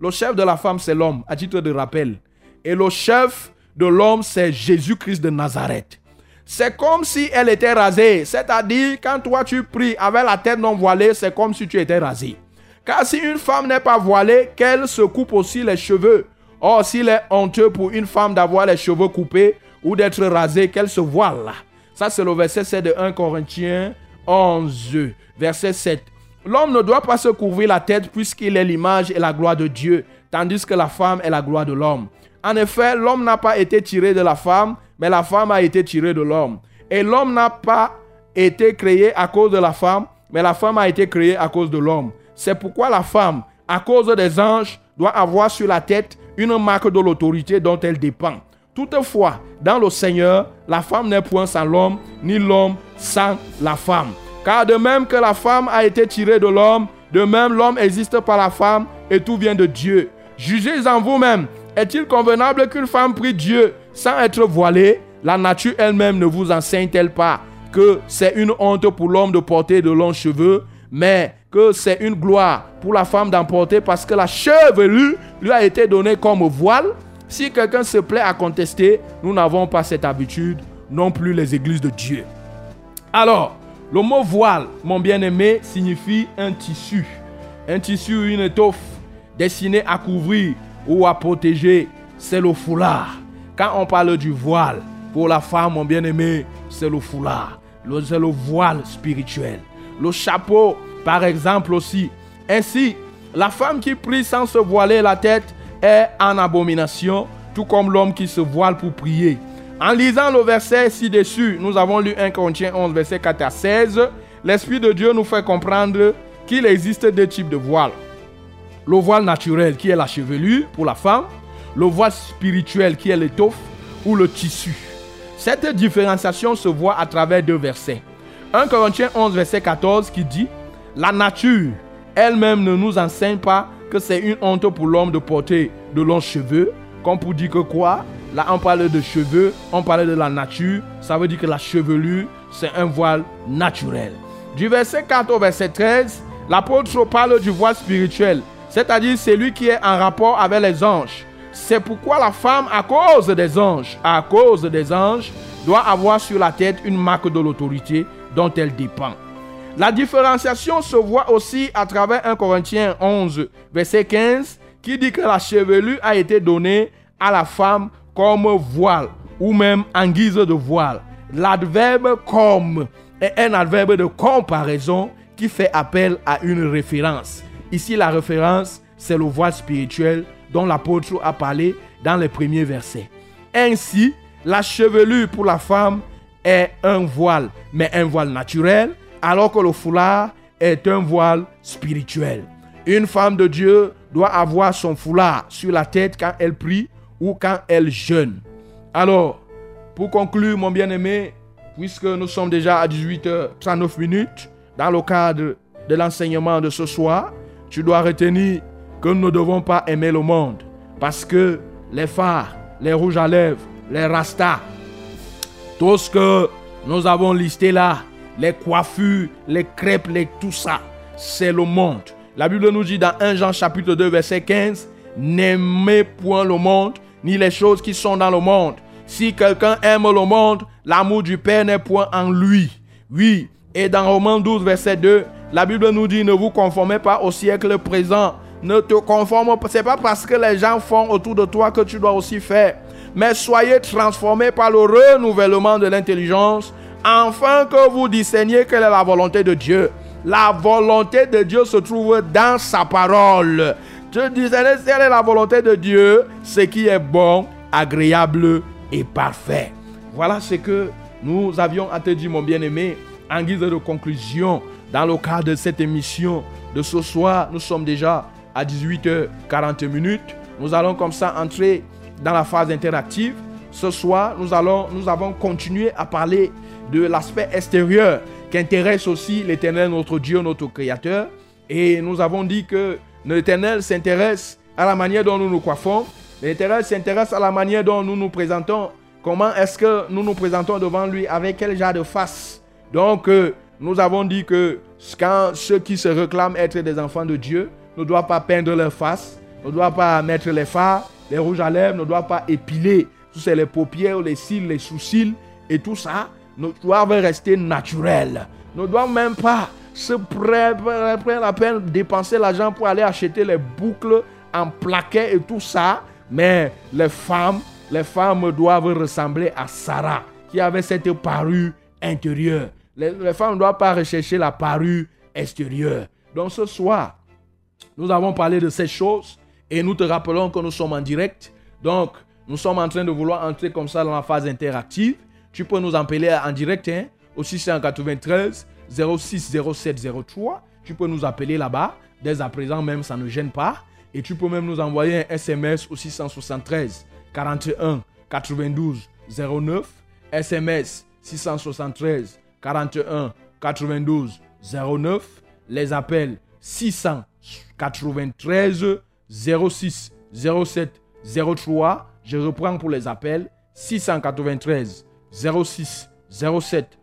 Le chef de la femme, c'est l'homme, à titre de rappel. Et le chef de l'homme, c'est Jésus-Christ de Nazareth. C'est comme si elle était rasée. C'est-à-dire, quand toi tu pries avec la tête non voilée, c'est comme si tu étais rasé. Car si une femme n'est pas voilée, qu'elle se coupe aussi les cheveux. Or, s'il est honteux pour une femme d'avoir les cheveux coupés ou d'être rasée, qu'elle se voile. Ça, c'est le verset 7 de 1 Corinthiens 11, verset 7. L'homme ne doit pas se couvrir la tête puisqu'il est l'image et la gloire de Dieu, tandis que la femme est la gloire de l'homme. En effet, l'homme n'a pas été tiré de la femme, mais la femme a été tirée de l'homme. Et l'homme n'a pas été créé à cause de la femme, mais la femme a été créée à cause de l'homme. C'est pourquoi la femme, à cause des anges, doit avoir sur la tête une marque de l'autorité dont elle dépend. Toutefois, dans le Seigneur, la femme n'est point sans l'homme, ni l'homme sans la femme. Car de même que la femme a été tirée de l'homme, de même l'homme existe par la femme, et tout vient de Dieu. Jugez en vous-même. Est-il convenable qu'une femme prie Dieu sans être voilée? La nature elle-même ne vous enseigne-t-elle pas que c'est une honte pour l'homme de porter de longs cheveux, mais que c'est une gloire pour la femme d'emporter parce que la chevelure lui a été donnée comme voile? Si quelqu'un se plaît à contester, nous n'avons pas cette habitude, non plus les églises de Dieu. Alors, le mot voile, mon bien-aimé, signifie un tissu. Un tissu, une étoffe destinée à couvrir ou à protéger, c'est le foulard. Quand on parle du voile, pour la femme, mon bien-aimé, c'est le foulard. C'est le voile spirituel. Le chapeau, par exemple aussi. Ainsi, la femme qui prie sans se voiler la tête est en abomination, tout comme l'homme qui se voile pour prier. En lisant le verset ci-dessus, nous avons lu 1 Corinthiens 11, verset 4 à 16. L'Esprit de Dieu nous fait comprendre qu'il existe deux types de voiles. Le voile naturel qui est la chevelure pour la femme, le voile spirituel qui est l'étoffe ou le tissu. Cette différenciation se voit à travers deux versets. 1 Corinthiens 11, verset 14 qui dit La nature elle-même ne nous enseigne pas que c'est une honte pour l'homme de porter de longs cheveux. Comme pour dire que quoi? Là, on parle de cheveux, on parle de la nature. Ça veut dire que la chevelure, c'est un voile naturel. Du verset 4 au verset 13, l'apôtre parle du voile spirituel, c'est-à-dire celui qui est en rapport avec les anges. C'est pourquoi la femme, à cause des anges, à cause des anges, doit avoir sur la tête une marque de l'autorité dont elle dépend. La différenciation se voit aussi à travers 1 Corinthiens 11, verset 15, qui dit que la chevelure a été donnée à la femme comme voile ou même en guise de voile. L'adverbe comme est un adverbe de comparaison qui fait appel à une référence. Ici, la référence, c'est le voile spirituel dont l'apôtre a parlé dans les premiers versets. Ainsi, la chevelure pour la femme est un voile, mais un voile naturel, alors que le foulard est un voile spirituel. Une femme de Dieu doit avoir son foulard sur la tête quand elle prie ou quand elle jeûne. Alors, pour conclure, mon bien-aimé, puisque nous sommes déjà à 18h39 minutes, dans le cadre de l'enseignement de ce soir, tu dois retenir que nous ne devons pas aimer le monde. Parce que les phares, les rouges à lèvres, les rastas, tout ce que nous avons listé là, les coiffures, les crêpes, tout ça, c'est le monde. La Bible nous dit dans 1 Jean chapitre 2 verset 15, n'aimez point le monde, ni les choses qui sont dans le monde. Si quelqu'un aime le monde, l'amour du Père n'est point en lui. Oui, et dans Romains 12 verset 2, la Bible nous dit ne vous conformez pas au siècle présent. Ne te conforme. C'est pas parce que les gens font autour de toi que tu dois aussi faire. Mais soyez transformés par le renouvellement de l'intelligence, afin que vous discerniez quelle est la volonté de Dieu. La volonté de Dieu se trouve dans sa parole. Je disais, quelle est la volonté de Dieu, ce qui est bon, agréable et parfait. Voilà ce que nous avions à te dire, mon bien-aimé, en guise de conclusion, dans le cadre de cette émission de ce soir. Nous sommes déjà à 18h40 minutes. Nous allons comme ça entrer dans la phase interactive. Ce soir, nous, allons, nous avons continué à parler de l'aspect extérieur qui intéresse aussi l'Éternel, notre Dieu, notre Créateur. Et nous avons dit que l'Éternel s'intéresse à la manière dont nous nous coiffons. L'Éternel s'intéresse à la manière dont nous nous présentons. Comment est-ce que nous nous présentons devant lui? Avec quel genre de face? Donc, euh, nous avons dit que quand ceux qui se réclament être des enfants de Dieu ne doivent pas peindre leur face, ne doivent pas mettre les fards, les rouges à lèvres, ne doivent pas épiler tous les paupières, les cils, les sous-cils et tout ça, doivent rester naturels. Ne doivent même pas se prendre la peine de dépenser l'argent pour aller acheter les boucles en plaquet et tout ça. Mais les femmes, les femmes doivent ressembler à Sarah qui avait cette parure intérieure. Les, les femmes ne doivent pas rechercher la parure extérieure. Donc ce soir, nous avons parlé de ces choses et nous te rappelons que nous sommes en direct. Donc, nous sommes en train de vouloir entrer comme ça dans la phase interactive. Tu peux nous appeler en direct hein, au 693 06 07 03. Tu peux nous appeler là-bas. Dès à présent même, ça ne gêne pas. Et tu peux même nous envoyer un SMS au 673 41 92 09. SMS 673 41 92 09. Les appels 693 06 07 03. Je reprends pour les appels 693 06 07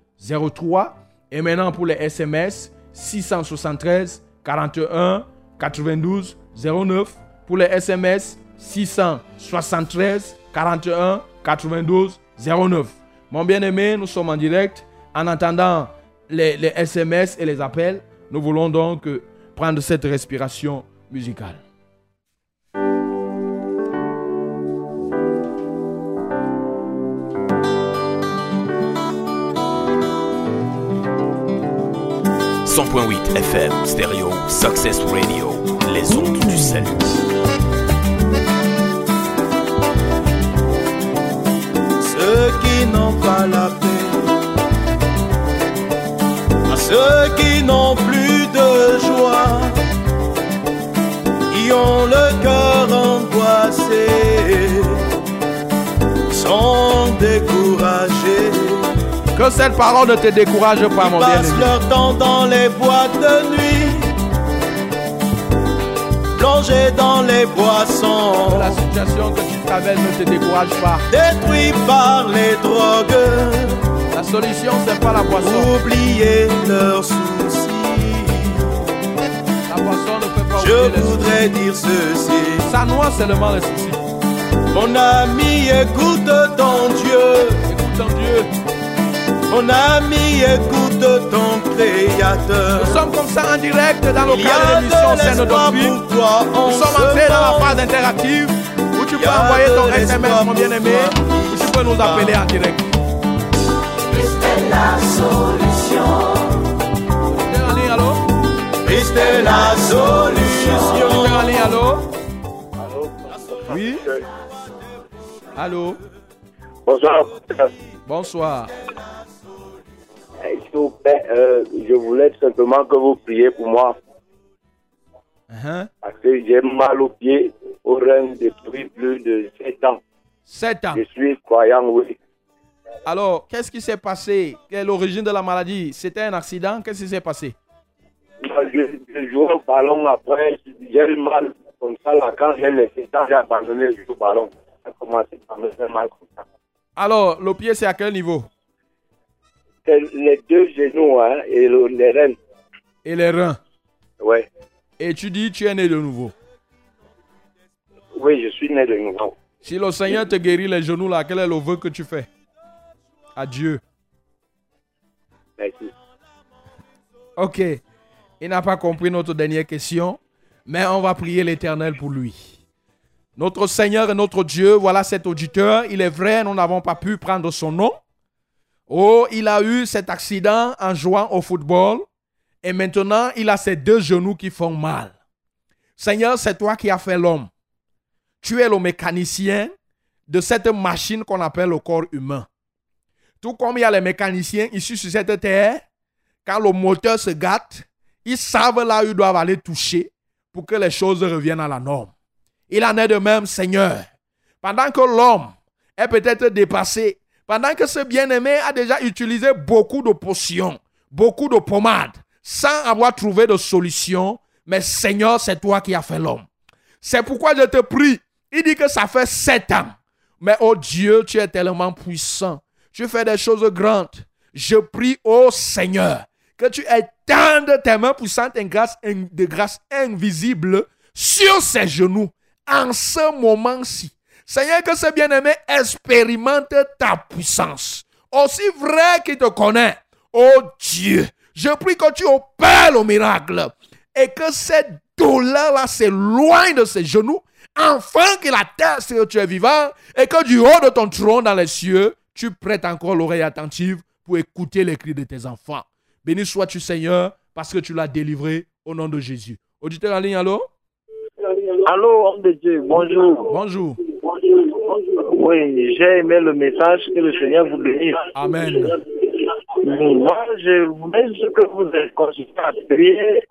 03. Et maintenant pour les SMS 673 41 92 09. Pour les SMS 673 41 92 09. Mon bien-aimé, nous sommes en direct. En attendant les, les SMS et les appels, nous voulons donc euh, prendre cette respiration musicale. « 100.8 FM, stéréo, Success Radio, les ondes du salut. Ceux qui n'ont pas la paix, à ceux qui n'ont plus de joie, qui ont le cœur angoissé, sont découragés. Que cette parole ne te décourage pas, mon bien-aimé. leur temps dans les boîtes de nuit, plongés dans les boissons, La situation que tu traverses ne te décourage pas. détruits par les drogues, La solution, c'est pas la boisson. oublier leurs soucis. La boisson ne peut pas Je voudrais dire ceci, Ça noie seulement les soucis. mon ami, Écoute ton Dieu. Mon ami, écoute ton Créateur. Nous sommes comme ça en direct dans le Il y cadre de a l'émission Scène pour toi Nous sommes entrés dans la phase interactive où tu peux envoyer ton SMS, mon bien-aimé, ou tu peux nous appeler en direct. Allô? Christ est la solution. en ligne, allô? Oui? Allô? Bonsoir. Bonsoir. S'il vous plaît, euh, je voulais simplement que vous priez pour moi Hein? parce que j'ai mal au pied au rein depuis plus de 7 ans. 7 ans. Je suis croyant, oui. Alors, qu'est-ce qui s'est passé? Quelle est l'origine de la maladie? C'était un accident? Qu'est-ce qui s'est passé? Je, je joue au ballon après, j'ai eu mal comme ça. Là, quand j'ai 7 ans, j'ai abandonné le ballon. Ça a commencé à me faire mal comme ça. Alors, le pied, c'est à quel niveau? C'est les deux genoux hein, et le, les reins. Et les reins. Ouais. Et tu dis, tu es né de nouveau. Oui, je suis né de nouveau. Si le Seigneur te guérit les genoux là, quel est le vœu que tu fais? À Dieu. Merci. Ok. Il n'a pas compris notre dernière question, mais on va prier l'Éternel pour lui. Notre Seigneur et notre Dieu, voilà cet auditeur. Il est vrai, nous n'avons pas pu prendre son nom. Oh, il a eu cet accident en jouant au football et maintenant il a ses deux genoux qui font mal. Seigneur, c'est toi qui as fait l'homme. Tu es le mécanicien de cette machine qu'on appelle le corps humain. Tout comme il y a les mécaniciens ici sur cette terre, quand le moteur se gâte, ils savent là où ils doivent aller toucher pour que les choses reviennent à la norme. Il en est de même, Seigneur. Pendant que l'homme est peut-être dépassé, pendant que ce bien-aimé a déjà utilisé beaucoup de potions, beaucoup de pommades, sans avoir trouvé de solution, mais Seigneur, c'est toi qui as fait l'homme. C'est pourquoi je te prie. Il dit que ça fait sept ans. Mais oh Dieu, tu es tellement puissant. Tu fais des choses grandes. Je prie, oh Seigneur, que tu étendes tes mains puissantes de grâce invisible sur ses genoux en ce moment-ci. Seigneur, que ce bien-aimé expérimente ta puissance. Aussi vrai qu'il te connaît. Oh Dieu, je prie que tu opères le miracle et que cette douleur-là s'éloigne de ses genoux, afin que la terre que tu es vivant et que du haut de ton trône dans les cieux, tu prêtes encore l'oreille attentive pour écouter les cris de tes enfants. Béni sois-tu, Seigneur, parce que tu l'as délivré au nom de Jésus. Auditeur en ligne, allô? Allô, homme de Dieu, bonjour. Bonjour. Oui, j'ai aimé le message, que le Seigneur vous bénisse. Amen. Moi, je voulais juste que vous êtes à prier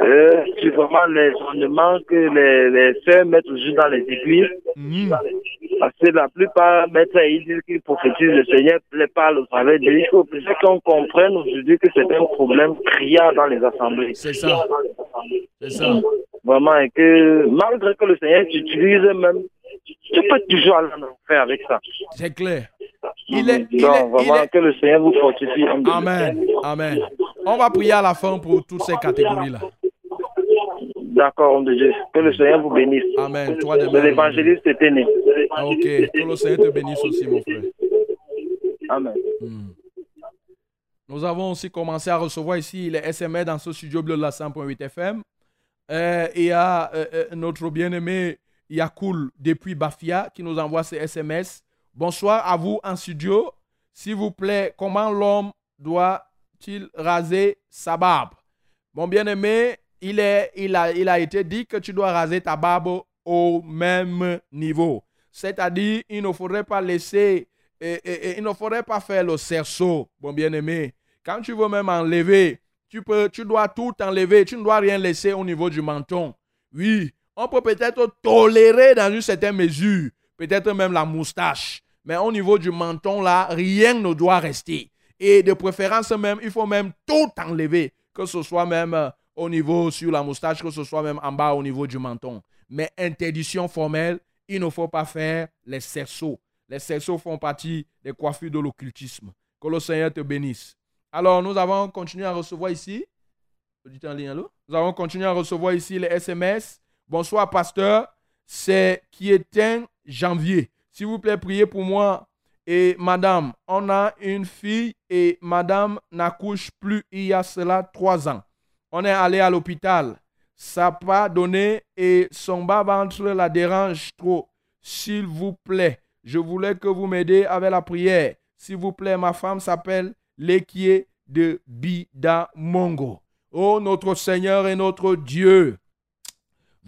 euh, sur vraiment les ornements que les, les sœurs mettent toujours dans les églises. Mhm. Parce que la plupart mettent ça, ils disent qu'ils prophétisent le Seigneur, les parle au travers de Il faut qu'on comprenne aujourd'hui que c'est un problème criant dans les assemblées. C'est ça. C'est ça. Vraiment, et que malgré que le Seigneur t'utilise même, tu peux toujours aller en enfer avec ça. C'est clair. Il est, il est, vraiment, il est- que le Seigneur vous fortifie. Amen. Amen. On va prier à la fin pour toutes ces catégories-là. D'accord, homme de Dieu. Que le Seigneur vous bénisse. Amen. Toi de Que même. l'évangéliste était né. Ok. Que le Seigneur te bénisse aussi, mon frère. Amen. Hmm. Nous avons aussi commencé à recevoir ici les SMS dans ce studio bleu de la 100.8 FM. Euh, il y a euh, euh, notre bien-aimé Yakoul depuis Bafia qui nous envoie ses SMS. Bonsoir à vous en studio. S'il vous plaît, comment l'homme doit-il raser sa barbe? Mon bien-aimé, il, est, il, a, il a été dit que tu dois raser ta barbe au même niveau. C'est-à-dire, il ne faudrait pas laisser, et- et- et il ne faudrait pas faire le cerceau, mon bien-aimé. Quand tu veux même enlever, tu, peux, tu dois tout enlever, tu ne dois rien laisser au niveau du menton. Oui, on peut peut-être tolérer dans une certaine mesure, peut-être même la moustache, mais au niveau du menton, là, rien ne doit rester. Et de préférence même, il faut même tout enlever, que ce soit même euh, au niveau sur la moustache, que ce soit même en bas au niveau du menton. Mais interdiction formelle, il ne faut pas faire les cerceaux. Les cerceaux font partie des coiffures de l'occultisme. Que le Seigneur te bénisse. Alors, nous avons continué à recevoir ici. Nous avons continué à recevoir ici les SMS. Bonsoir, pasteur. C'est qui est un janvier. S'il vous plaît, priez pour moi. Et madame, on a une fille et madame n'accouche plus il y a cela trois ans. On est allé à l'hôpital. Ça n'a pas donné et son bas-ventre la dérange trop. S'il vous plaît, je voulais que vous m'aidiez avec la prière. S'il vous plaît, ma femme s'appelle Lekié de Bida Mongo. Oh, notre Seigneur et notre Dieu.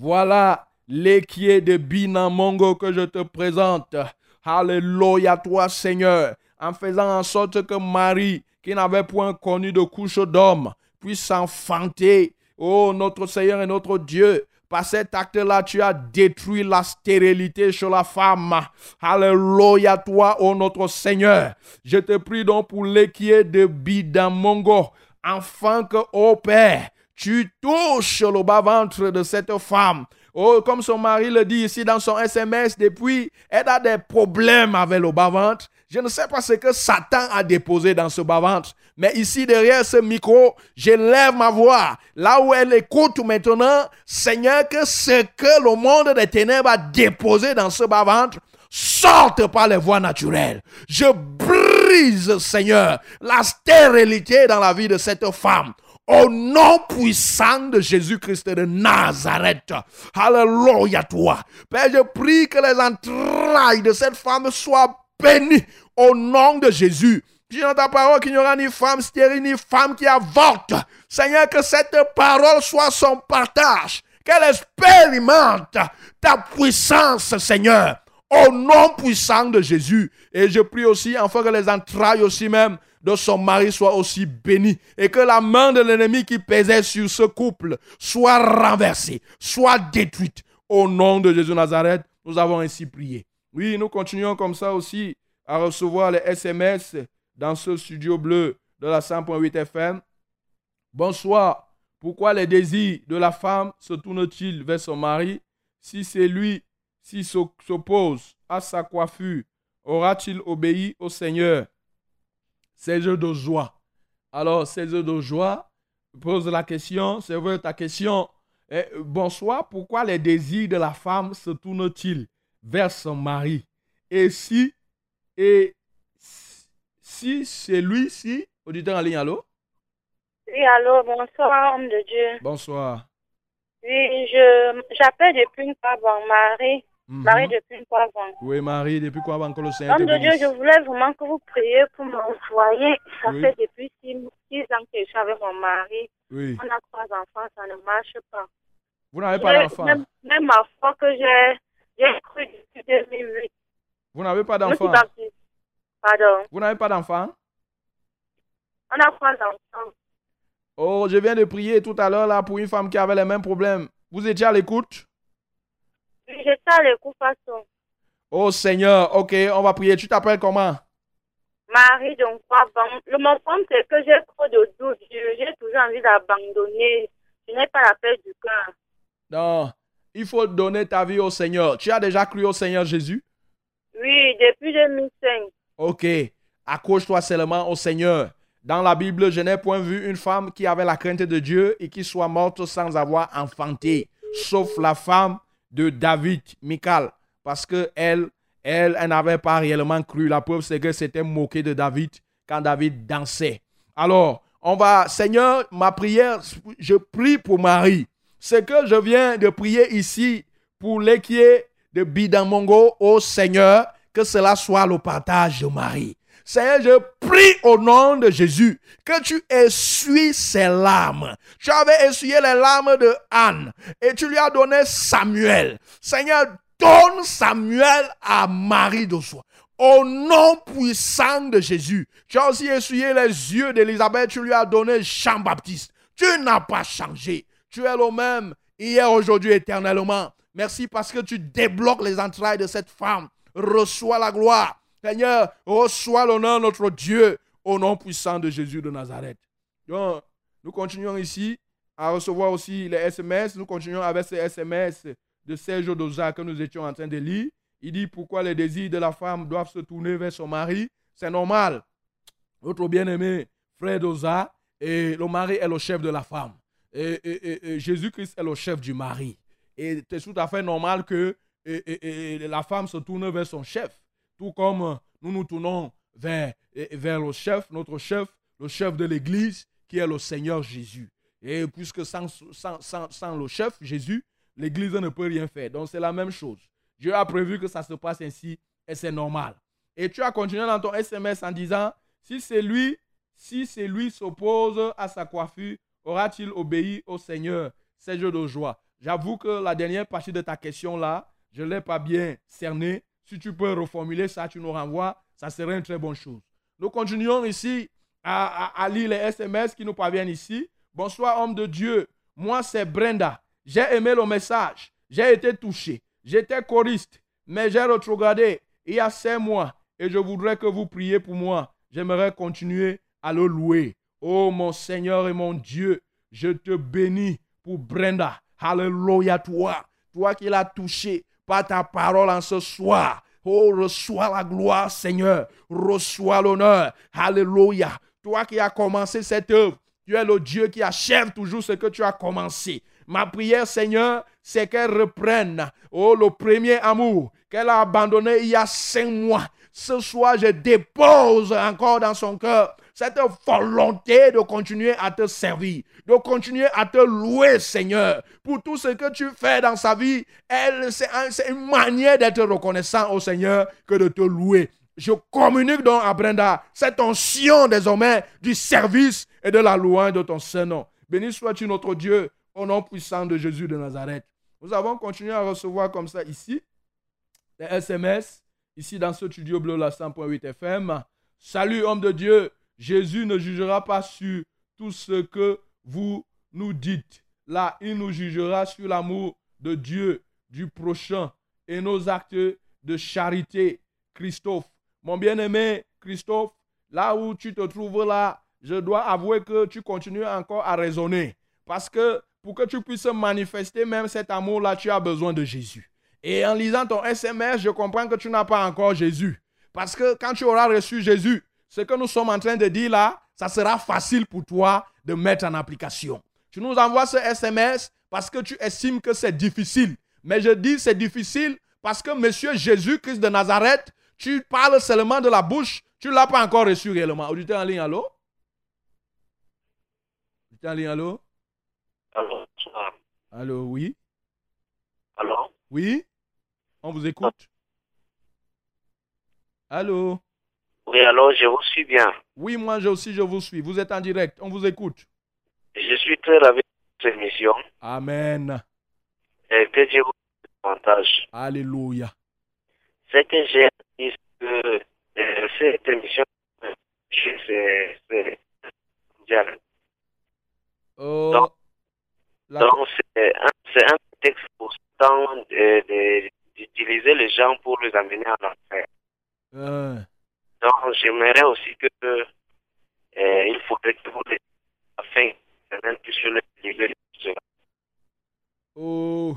Voilà l'équier de Binamongo que je te présente. Alléluia toi Seigneur. En faisant en sorte que Marie, qui n'avait point connu de couche d'homme, puisse s'enfanter. Oh notre Seigneur et notre Dieu. Par cet acte-là, tu as détruit la stérilité chez la femme. Alléluia toi, oh notre Seigneur. Je te prie donc pour l'équier de Bidamongo, afin que, oh Père, tu touches le bas-ventre de cette femme. Oh, comme son mari le dit ici dans son SMS, depuis, elle a des problèmes avec le bas-ventre. Je ne sais pas ce que Satan a déposé dans ce bas-ventre. Mais ici, derrière ce micro, je lève ma voix. Là où elle écoute maintenant, Seigneur, que ce que le monde des ténèbres a déposé dans ce bas-ventre, sorte par les voies naturelles. Je brise, Seigneur, la stérilité dans la vie de cette femme. Au nom puissant de Jésus-Christ de Nazareth. Alléluia toi. Père, je prie que les entrailles de cette femme soient bénies au nom de Jésus. Dis dans ta parole qu'il n'y aura ni femme stérile, ni femme qui avorte. Seigneur, que cette parole soit son partage. Qu'elle expérimente ta puissance, Seigneur au nom puissant de Jésus. Et je prie aussi, enfin, que les entrailles aussi même de son mari soit aussi bénie et que la main de l'ennemi qui pesait sur ce couple soit renversée, soit détruite. Au nom de Jésus Nazareth, nous avons ainsi prié. Oui, nous continuons comme ça aussi à recevoir les SMS dans ce studio bleu de la 100.8 FM. Bonsoir. Pourquoi les désirs de la femme se tournent-ils vers son mari? Si c'est lui, s'il s'oppose à sa coiffure, aura-t-il obéi au Seigneur? Ces jeux de joie. Alors, ces jeux de joie, pose la question, c'est vrai ta question. Eh, bonsoir, pourquoi les désirs de la femme se tournent-ils vers son mari? Et si, et si c'est lui, si, auditeur en ligne, allô? Oui, allô, bonsoir, homme de Dieu. Bonsoir. Oui, je j'appelle depuis une fois mon mari. Mhm. Marie depuis fois avant. Oui, Marie, depuis quoi avant que le Seigneur te Homme de Dieu, je voulais vraiment que vous priez pour mon foyer. Ça Oui. fait depuis six, six ans que je suis avec mon mari. Oui. On a trois enfants, ça ne marche pas. Vous n'avez pas J'ai- d'enfant? Même, même ma foi que j'ai j'ai cru depuis 2008. Vous n'avez pas Je me suis d'enfant? baptisée. Pardon? Vous n'avez pas d'enfant? On a trois enfants. Oh, je viens de prier tout à l'heure là pour une femme qui avait les mêmes problèmes. Vous étiez à l'écoute? Oui, J'étais à l'écoute façon. Oh Seigneur, ok, on va prier. Tu t'appelles comment? Marie, donc. Le mon problème, c'est que j'ai trop de doutes. Je- J'ai toujours envie d'abandonner. Je n'ai pas la paix du cœur. Non, il faut donner ta vie au Seigneur. Tu as déjà cru au Seigneur Jésus? Oui, depuis 2005. Ok, accroche-toi seulement au Seigneur. Dans la Bible, je n'ai point vu une femme qui avait la crainte de Dieu et qui soit morte sans avoir enfanté, sauf la femme de David, Michal, parce que elle, elle, n'avait pas réellement cru. La preuve, c'est que c'était moqué de David quand David dansait. Alors, on va, Seigneur, ma prière, je prie pour Marie. Ce que je viens de prier ici pour l'équier de Bidamongo au Seigneur, que cela soit le partage de Marie. Seigneur, je prie au nom de Jésus que tu essuies ses larmes. Tu avais essuyé les larmes de Anne et tu lui as donné Samuel. Seigneur, donne Samuel à Marie de soi. Au nom puissant de Jésus, tu as aussi essuyé les yeux d'Élisabeth, tu lui as donné Jean-Baptiste. Tu n'as pas changé. Tu es le même hier, aujourd'hui, éternellement. Merci parce que tu débloques les entrailles de cette femme. Reçois la gloire. Seigneur, reçois l'honneur, notre Dieu, au nom puissant de Jésus de Nazareth. Donc, nous continuons ici à recevoir aussi les SMS. Nous continuons avec ces SMS de Serge Doza que nous étions en train de lire. Il dit pourquoi les désirs de la femme doivent se tourner vers son mari. C'est normal. Notre bien-aimé frère Doza, et le mari est le chef de la femme. Jésus-Christ est le chef du mari. Et c'est tout à fait normal que la femme se tourne vers son chef. Tout comme nous nous tournons vers, vers le chef, notre chef, le chef de l'Église, qui est le Seigneur Jésus. Et puisque sans, sans, sans- sans le chef, Jésus, l'Église ne peut rien faire. Donc c'est la même chose. Dieu a prévu que ça se passe ainsi et c'est normal. Et tu as continué dans ton SMS en disant, si c'est lui, si c'est lui s'oppose à sa coiffure, aura-t-il obéi au Seigneur? C'est jeu de joie. J'avoue que la dernière partie de ta question là, je ne l'ai pas bien cernée. Si tu peux reformuler ça, tu nous renvoies, ça serait une très bonne chose. Nous continuons ici à, lire les SMS qui nous parviennent ici. Bonsoir, homme de Dieu. Moi, c'est Brenda. J'ai aimé le message. J'ai été touché. J'étais choriste, mais j'ai retrogradé il y a cinq mois et je voudrais que vous priez pour moi. J'aimerais continuer à le louer. Oh mon Seigneur et mon Dieu, je te bénis pour Brenda. Alléluia toi, toi qui l'as touché ta parole en ce soir. Oh, reçois la gloire, Seigneur. Reçois l'honneur. Alléluia. Toi qui as commencé cette œuvre, tu es le Dieu qui achève toujours ce que tu as commencé. Ma prière, Seigneur, c'est qu'elle reprenne, oh, le premier amour qu'elle a abandonné il y a cinq mois. Ce soir, je dépose encore dans son cœur cette volonté de continuer à te servir, de continuer à te louer, Seigneur, pour tout ce que tu fais dans sa vie. C'est une manière d'être reconnaissant au Seigneur que de te louer. Je communique donc à Brenda cette onction désormais du service et de la louange de ton Saint-Nom. Béni sois-tu notre Dieu au nom puissant de Jésus de Nazareth. Nous avons continué à recevoir comme ça ici les SMS, ici dans ce studio bleu la 100.8 FM. Salut homme de Dieu, Jésus ne jugera pas sur tout ce que vous nous dites. Là, il nous jugera sur l'amour de Dieu, du prochain et nos actes de charité. Christophe, mon bien-aimé Christophe, là où tu te trouves là, je dois avouer que tu continues encore à raisonner. Parce que pour que tu puisses manifester même cet amour-là, tu as besoin de Jésus. Et en lisant ton SMS, je comprends que tu n'as pas encore Jésus. Parce que quand tu auras reçu Jésus, ce que nous sommes en train de dire là, ça sera facile pour toi de mettre en application. Tu nous envoies ce SMS parce que tu estimes que c'est difficile. Mais je dis c'est difficile parce que Monsieur Jésus-Christ de Nazareth, tu parles seulement de la bouche, tu ne l'as pas encore reçu réellement. Auditeur en ligne, allô? Auditeur en ligne, allô? Bonsoir. Allô, oui? Alors, Oui? On vous écoute? Allô? Oui, alors je vous suis bien. Oui, moi aussi, je vous suis. Vous êtes en direct. On vous écoute. Je suis très ravi de cette émission Amen. et que Dieu vous avantage. Alléluia. C'est que j'ai dit que euh, cette émission, euh, c'est mondial. Oh, Donc- la- c'est un, c'est un texte pourtant d'utiliser les gens pour les amener en enfer. euh, Donc, j'aimerais aussi que euh, il faudrait que vous les afin que puisse le livrer de cela. oh,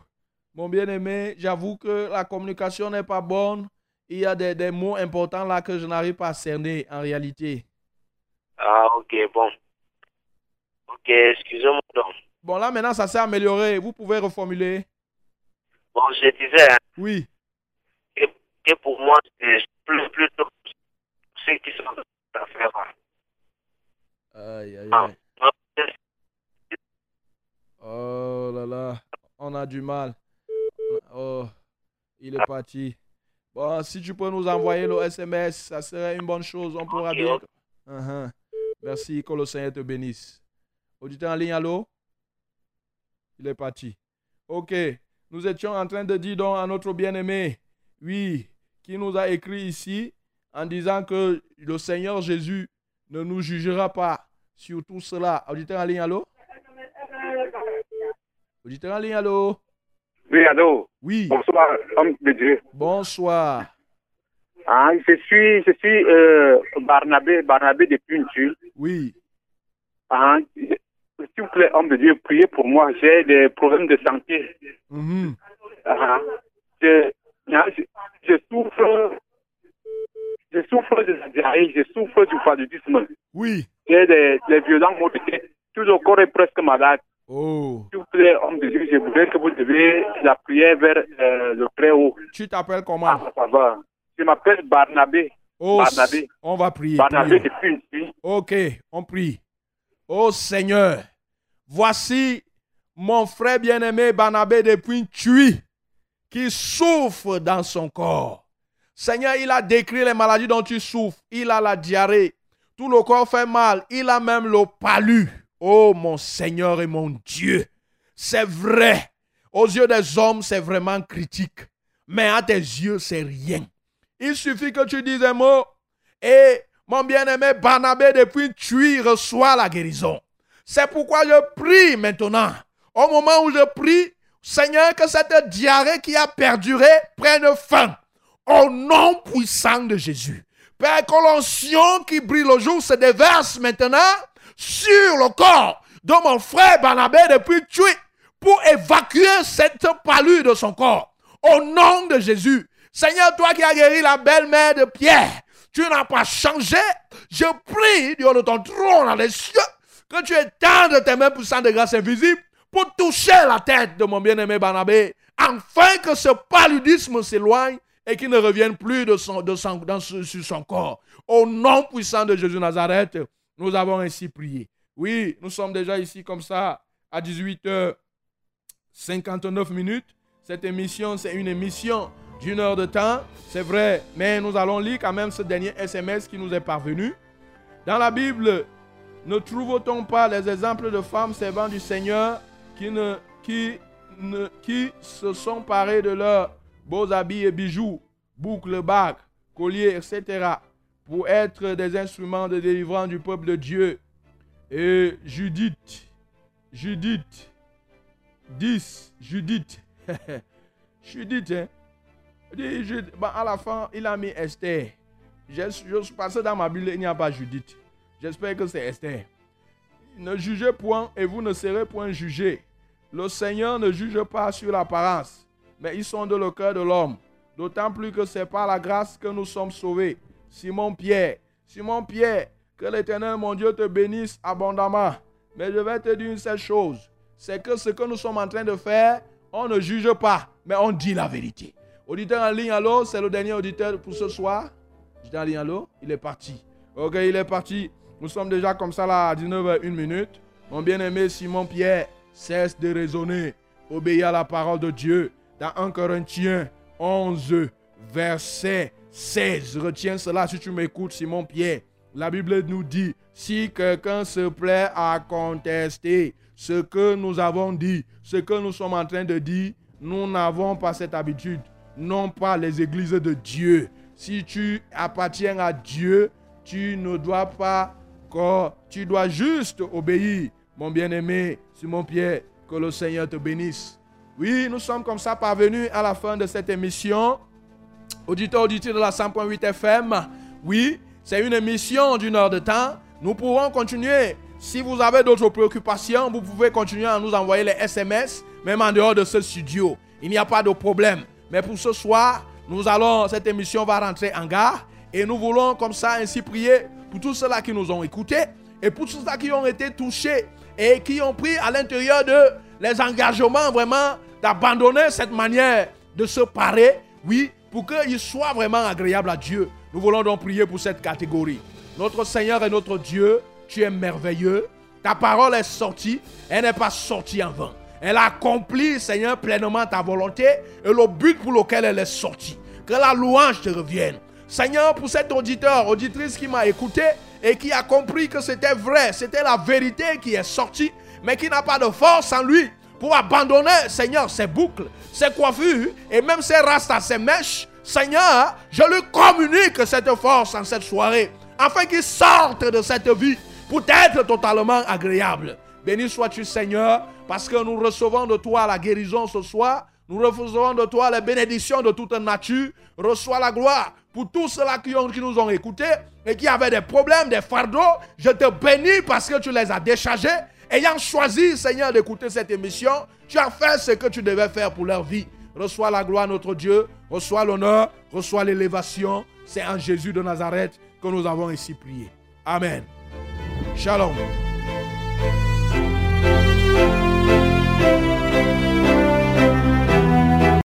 mon bien-aimé, j'avoue que la communication n'est pas bonne. Il y a des, des mots importants là que je n'arrive pas à cerner en réalité. Ah, ok, bon. Ok, excusez-moi donc. Bon, là maintenant, ça s'est amélioré. Vous pouvez reformuler. Bon, je disais hein, Oui. que, que pour moi, c'est plus, plutôt cette affaire. Aïe, aïe, Ah, aïe. Oh là là, on a du mal. Oh, il est parti. Bon, si tu peux nous envoyer le SMS, ça serait une bonne chose. On pourra bien. Uh-huh. Merci, que le Seigneur te bénisse. Auditeur en ligne, allô? Il est parti. Ok, nous étions en train de dire donc à notre bien-aimé, oui, qui nous a écrit ici en disant que le Seigneur Jésus ne nous jugera pas sur tout cela. Auditeur en ligne, allô? Auditeur en ligne, allô? Oui, allô? Oui, Bonsoir, homme de Dieu. bonsoir. Ah, je suis, je suis euh, Barnabé, Barnabé de Puntu. Oui, Ah, s'il vous plaît, homme de Dieu, priez pour moi. J'ai des problèmes de santé. mhm, Ah, je, je, je souffre, je souffre de la diarrhée, je souffre du paludisme. oui. J'ai des, des violents maux de tête. Tout le corps est presque malade. Oh, S'il vous plaît, homme de Dieu, je voudrais que vous devez la prière vers euh, le Très-Haut. tu t'appelles comment? Ah, ça va. Je m'appelle Barnabé. Oh, Barnabé. on va prier. Barnabé prions. de Puntu. Ok, on prie. Ô Seigneur, voici mon frère bien-aimé Barnabé depuis Tui qui souffre dans son corps. Seigneur, il a décrit les maladies dont tu souffres. Il a la diarrhée. Tout le corps fait mal. Il a même le palu. Oh mon Seigneur et mon Dieu. C'est vrai. Aux yeux des hommes, c'est vraiment critique. Mais à tes yeux, c'est rien. Il suffit que tu dises un mot et mon bien-aimé Barnabé depuis Tui reçoit la guérison. C'est pourquoi je prie maintenant. Au moment où je prie, Seigneur, que cette diarrhée qui a perduré prenne fin. Au nom puissant de Jésus. Père, que l'onction qui brille le jour se déverse maintenant sur le corps de mon frère Barnabé depuis Tui pour évacuer cette palue de son corps. Au nom de Jésus. Seigneur, toi qui as guéri la belle-mère de Pierre, tu n'as pas changé. Je prie, Dieu de ton trône dans les cieux, que tu étendes tes mains puissantes de grâce invisible pour toucher la tête de mon bien-aimé Barnabé, afin que ce paludisme s'éloigne et qu'il ne revienne plus de son, de son- dans sur son corps. Au nom puissant de Jésus Nazareth, nous avons ainsi prié. Oui, nous sommes déjà ici comme ça à 18h59 minutes. Cette émission, c'est une émission d'une heure de temps, c'est vrai, mais nous allons lire quand même ce dernier SMS qui nous est parvenu. Dans la Bible, ne trouve-t-on pas les exemples de femmes servant du Seigneur qui, ne, qui, ne, qui se sont parées de leurs beaux habits et bijoux, boucles, bagues, colliers, etc. pour être des instruments de délivrance du peuple de Dieu. Et Judith, Judith, 10, Judith, Judith, hein. Bah, à la fin, il a mis Esther. Je, je suis passé dans ma Bible, il n'y a pas Judith. J'espère que c'est Esther. Ne jugez point et vous ne serez point jugés. Le Seigneur ne juge pas sur l'apparence, mais ils sont de le cœur de l'homme. D'autant plus que c'est par la grâce que nous sommes sauvés. Simon Pierre, Simon Pierre, que l'Éternel mon Dieu te bénisse abondamment. Mais je vais te dire une seule chose, c'est que ce que nous sommes en train de faire, on ne juge pas, mais on dit la vérité. Auditeur en ligne, allô, c'est le dernier auditeur pour ce soir. J'étais en ligne, allô, il est parti. Ok, il est parti. Nous sommes déjà comme ça là à 19h01 minute. Mon bien-aimé Simon Pierre, cesse de raisonner. Obéis à la parole de Dieu. Dans 1 Corinthiens 11, verset 16. Retiens cela si tu m'écoutes, Simon Pierre. La Bible nous dit, si quelqu'un se plaît à contester ce que nous avons dit, ce que nous sommes en train de dire, nous n'avons pas cette habitude. Non pas les églises de Dieu. Si tu appartiens à Dieu, tu ne dois pas, tu dois juste obéir. Mon bien-aimé Simon Pierre, que le Seigneur te bénisse. Oui, nous sommes comme ça parvenus à la fin de cette émission. Auditeur, auditeur de la 100.8 FM. Oui, c'est une émission d'une heure de temps. Nous pourrons continuer. Si vous avez d'autres préoccupations, vous pouvez continuer à nous envoyer les SMS, même en dehors de ce studio. Il n'y a pas de problème. Mais pour ce soir, nous allons, cette émission va rentrer en gare et nous voulons comme ça ainsi prier pour tous ceux-là qui nous ont écoutés et pour tous ceux qui ont été touchés et qui ont pris à l'intérieur de les engagements vraiment d'abandonner cette manière de se parer, oui, pour qu'il soit vraiment agréable à Dieu. Nous voulons donc prier pour cette catégorie. Notre Seigneur et notre Dieu, tu es merveilleux. Ta parole est sortie, elle n'est pas sortie en vain. Elle a accompli, Seigneur, pleinement ta volonté et le but pour lequel elle est sortie. Que la louange te revienne. Seigneur, pour cet auditeur, auditrice qui m'a écouté et qui a compris que c'était vrai, c'était la vérité qui est sortie, mais qui n'a pas de force en lui pour abandonner, Seigneur, ses boucles, ses coiffures et même ses rastas, ses mèches. Seigneur, je lui communique cette force en cette soirée, afin qu'il sorte de cette vie pour être totalement agréable. Béni sois-tu, Seigneur, parce que nous recevons de toi la guérison ce soir. Nous recevons de toi les bénédictions de toute nature. Reçois la gloire pour tous ceux-là qui, qui nous ont écoutés et qui avaient des problèmes, des fardeaux. Je te bénis parce que tu les as déchargés. Ayant choisi, Seigneur, d'écouter cette émission, tu as fait ce que tu devais faire pour leur vie. Reçois la gloire, notre Dieu. Reçois l'honneur. Reçois l'élévation. C'est en Jésus de Nazareth que nous avons ici prié. Amen. Shalom.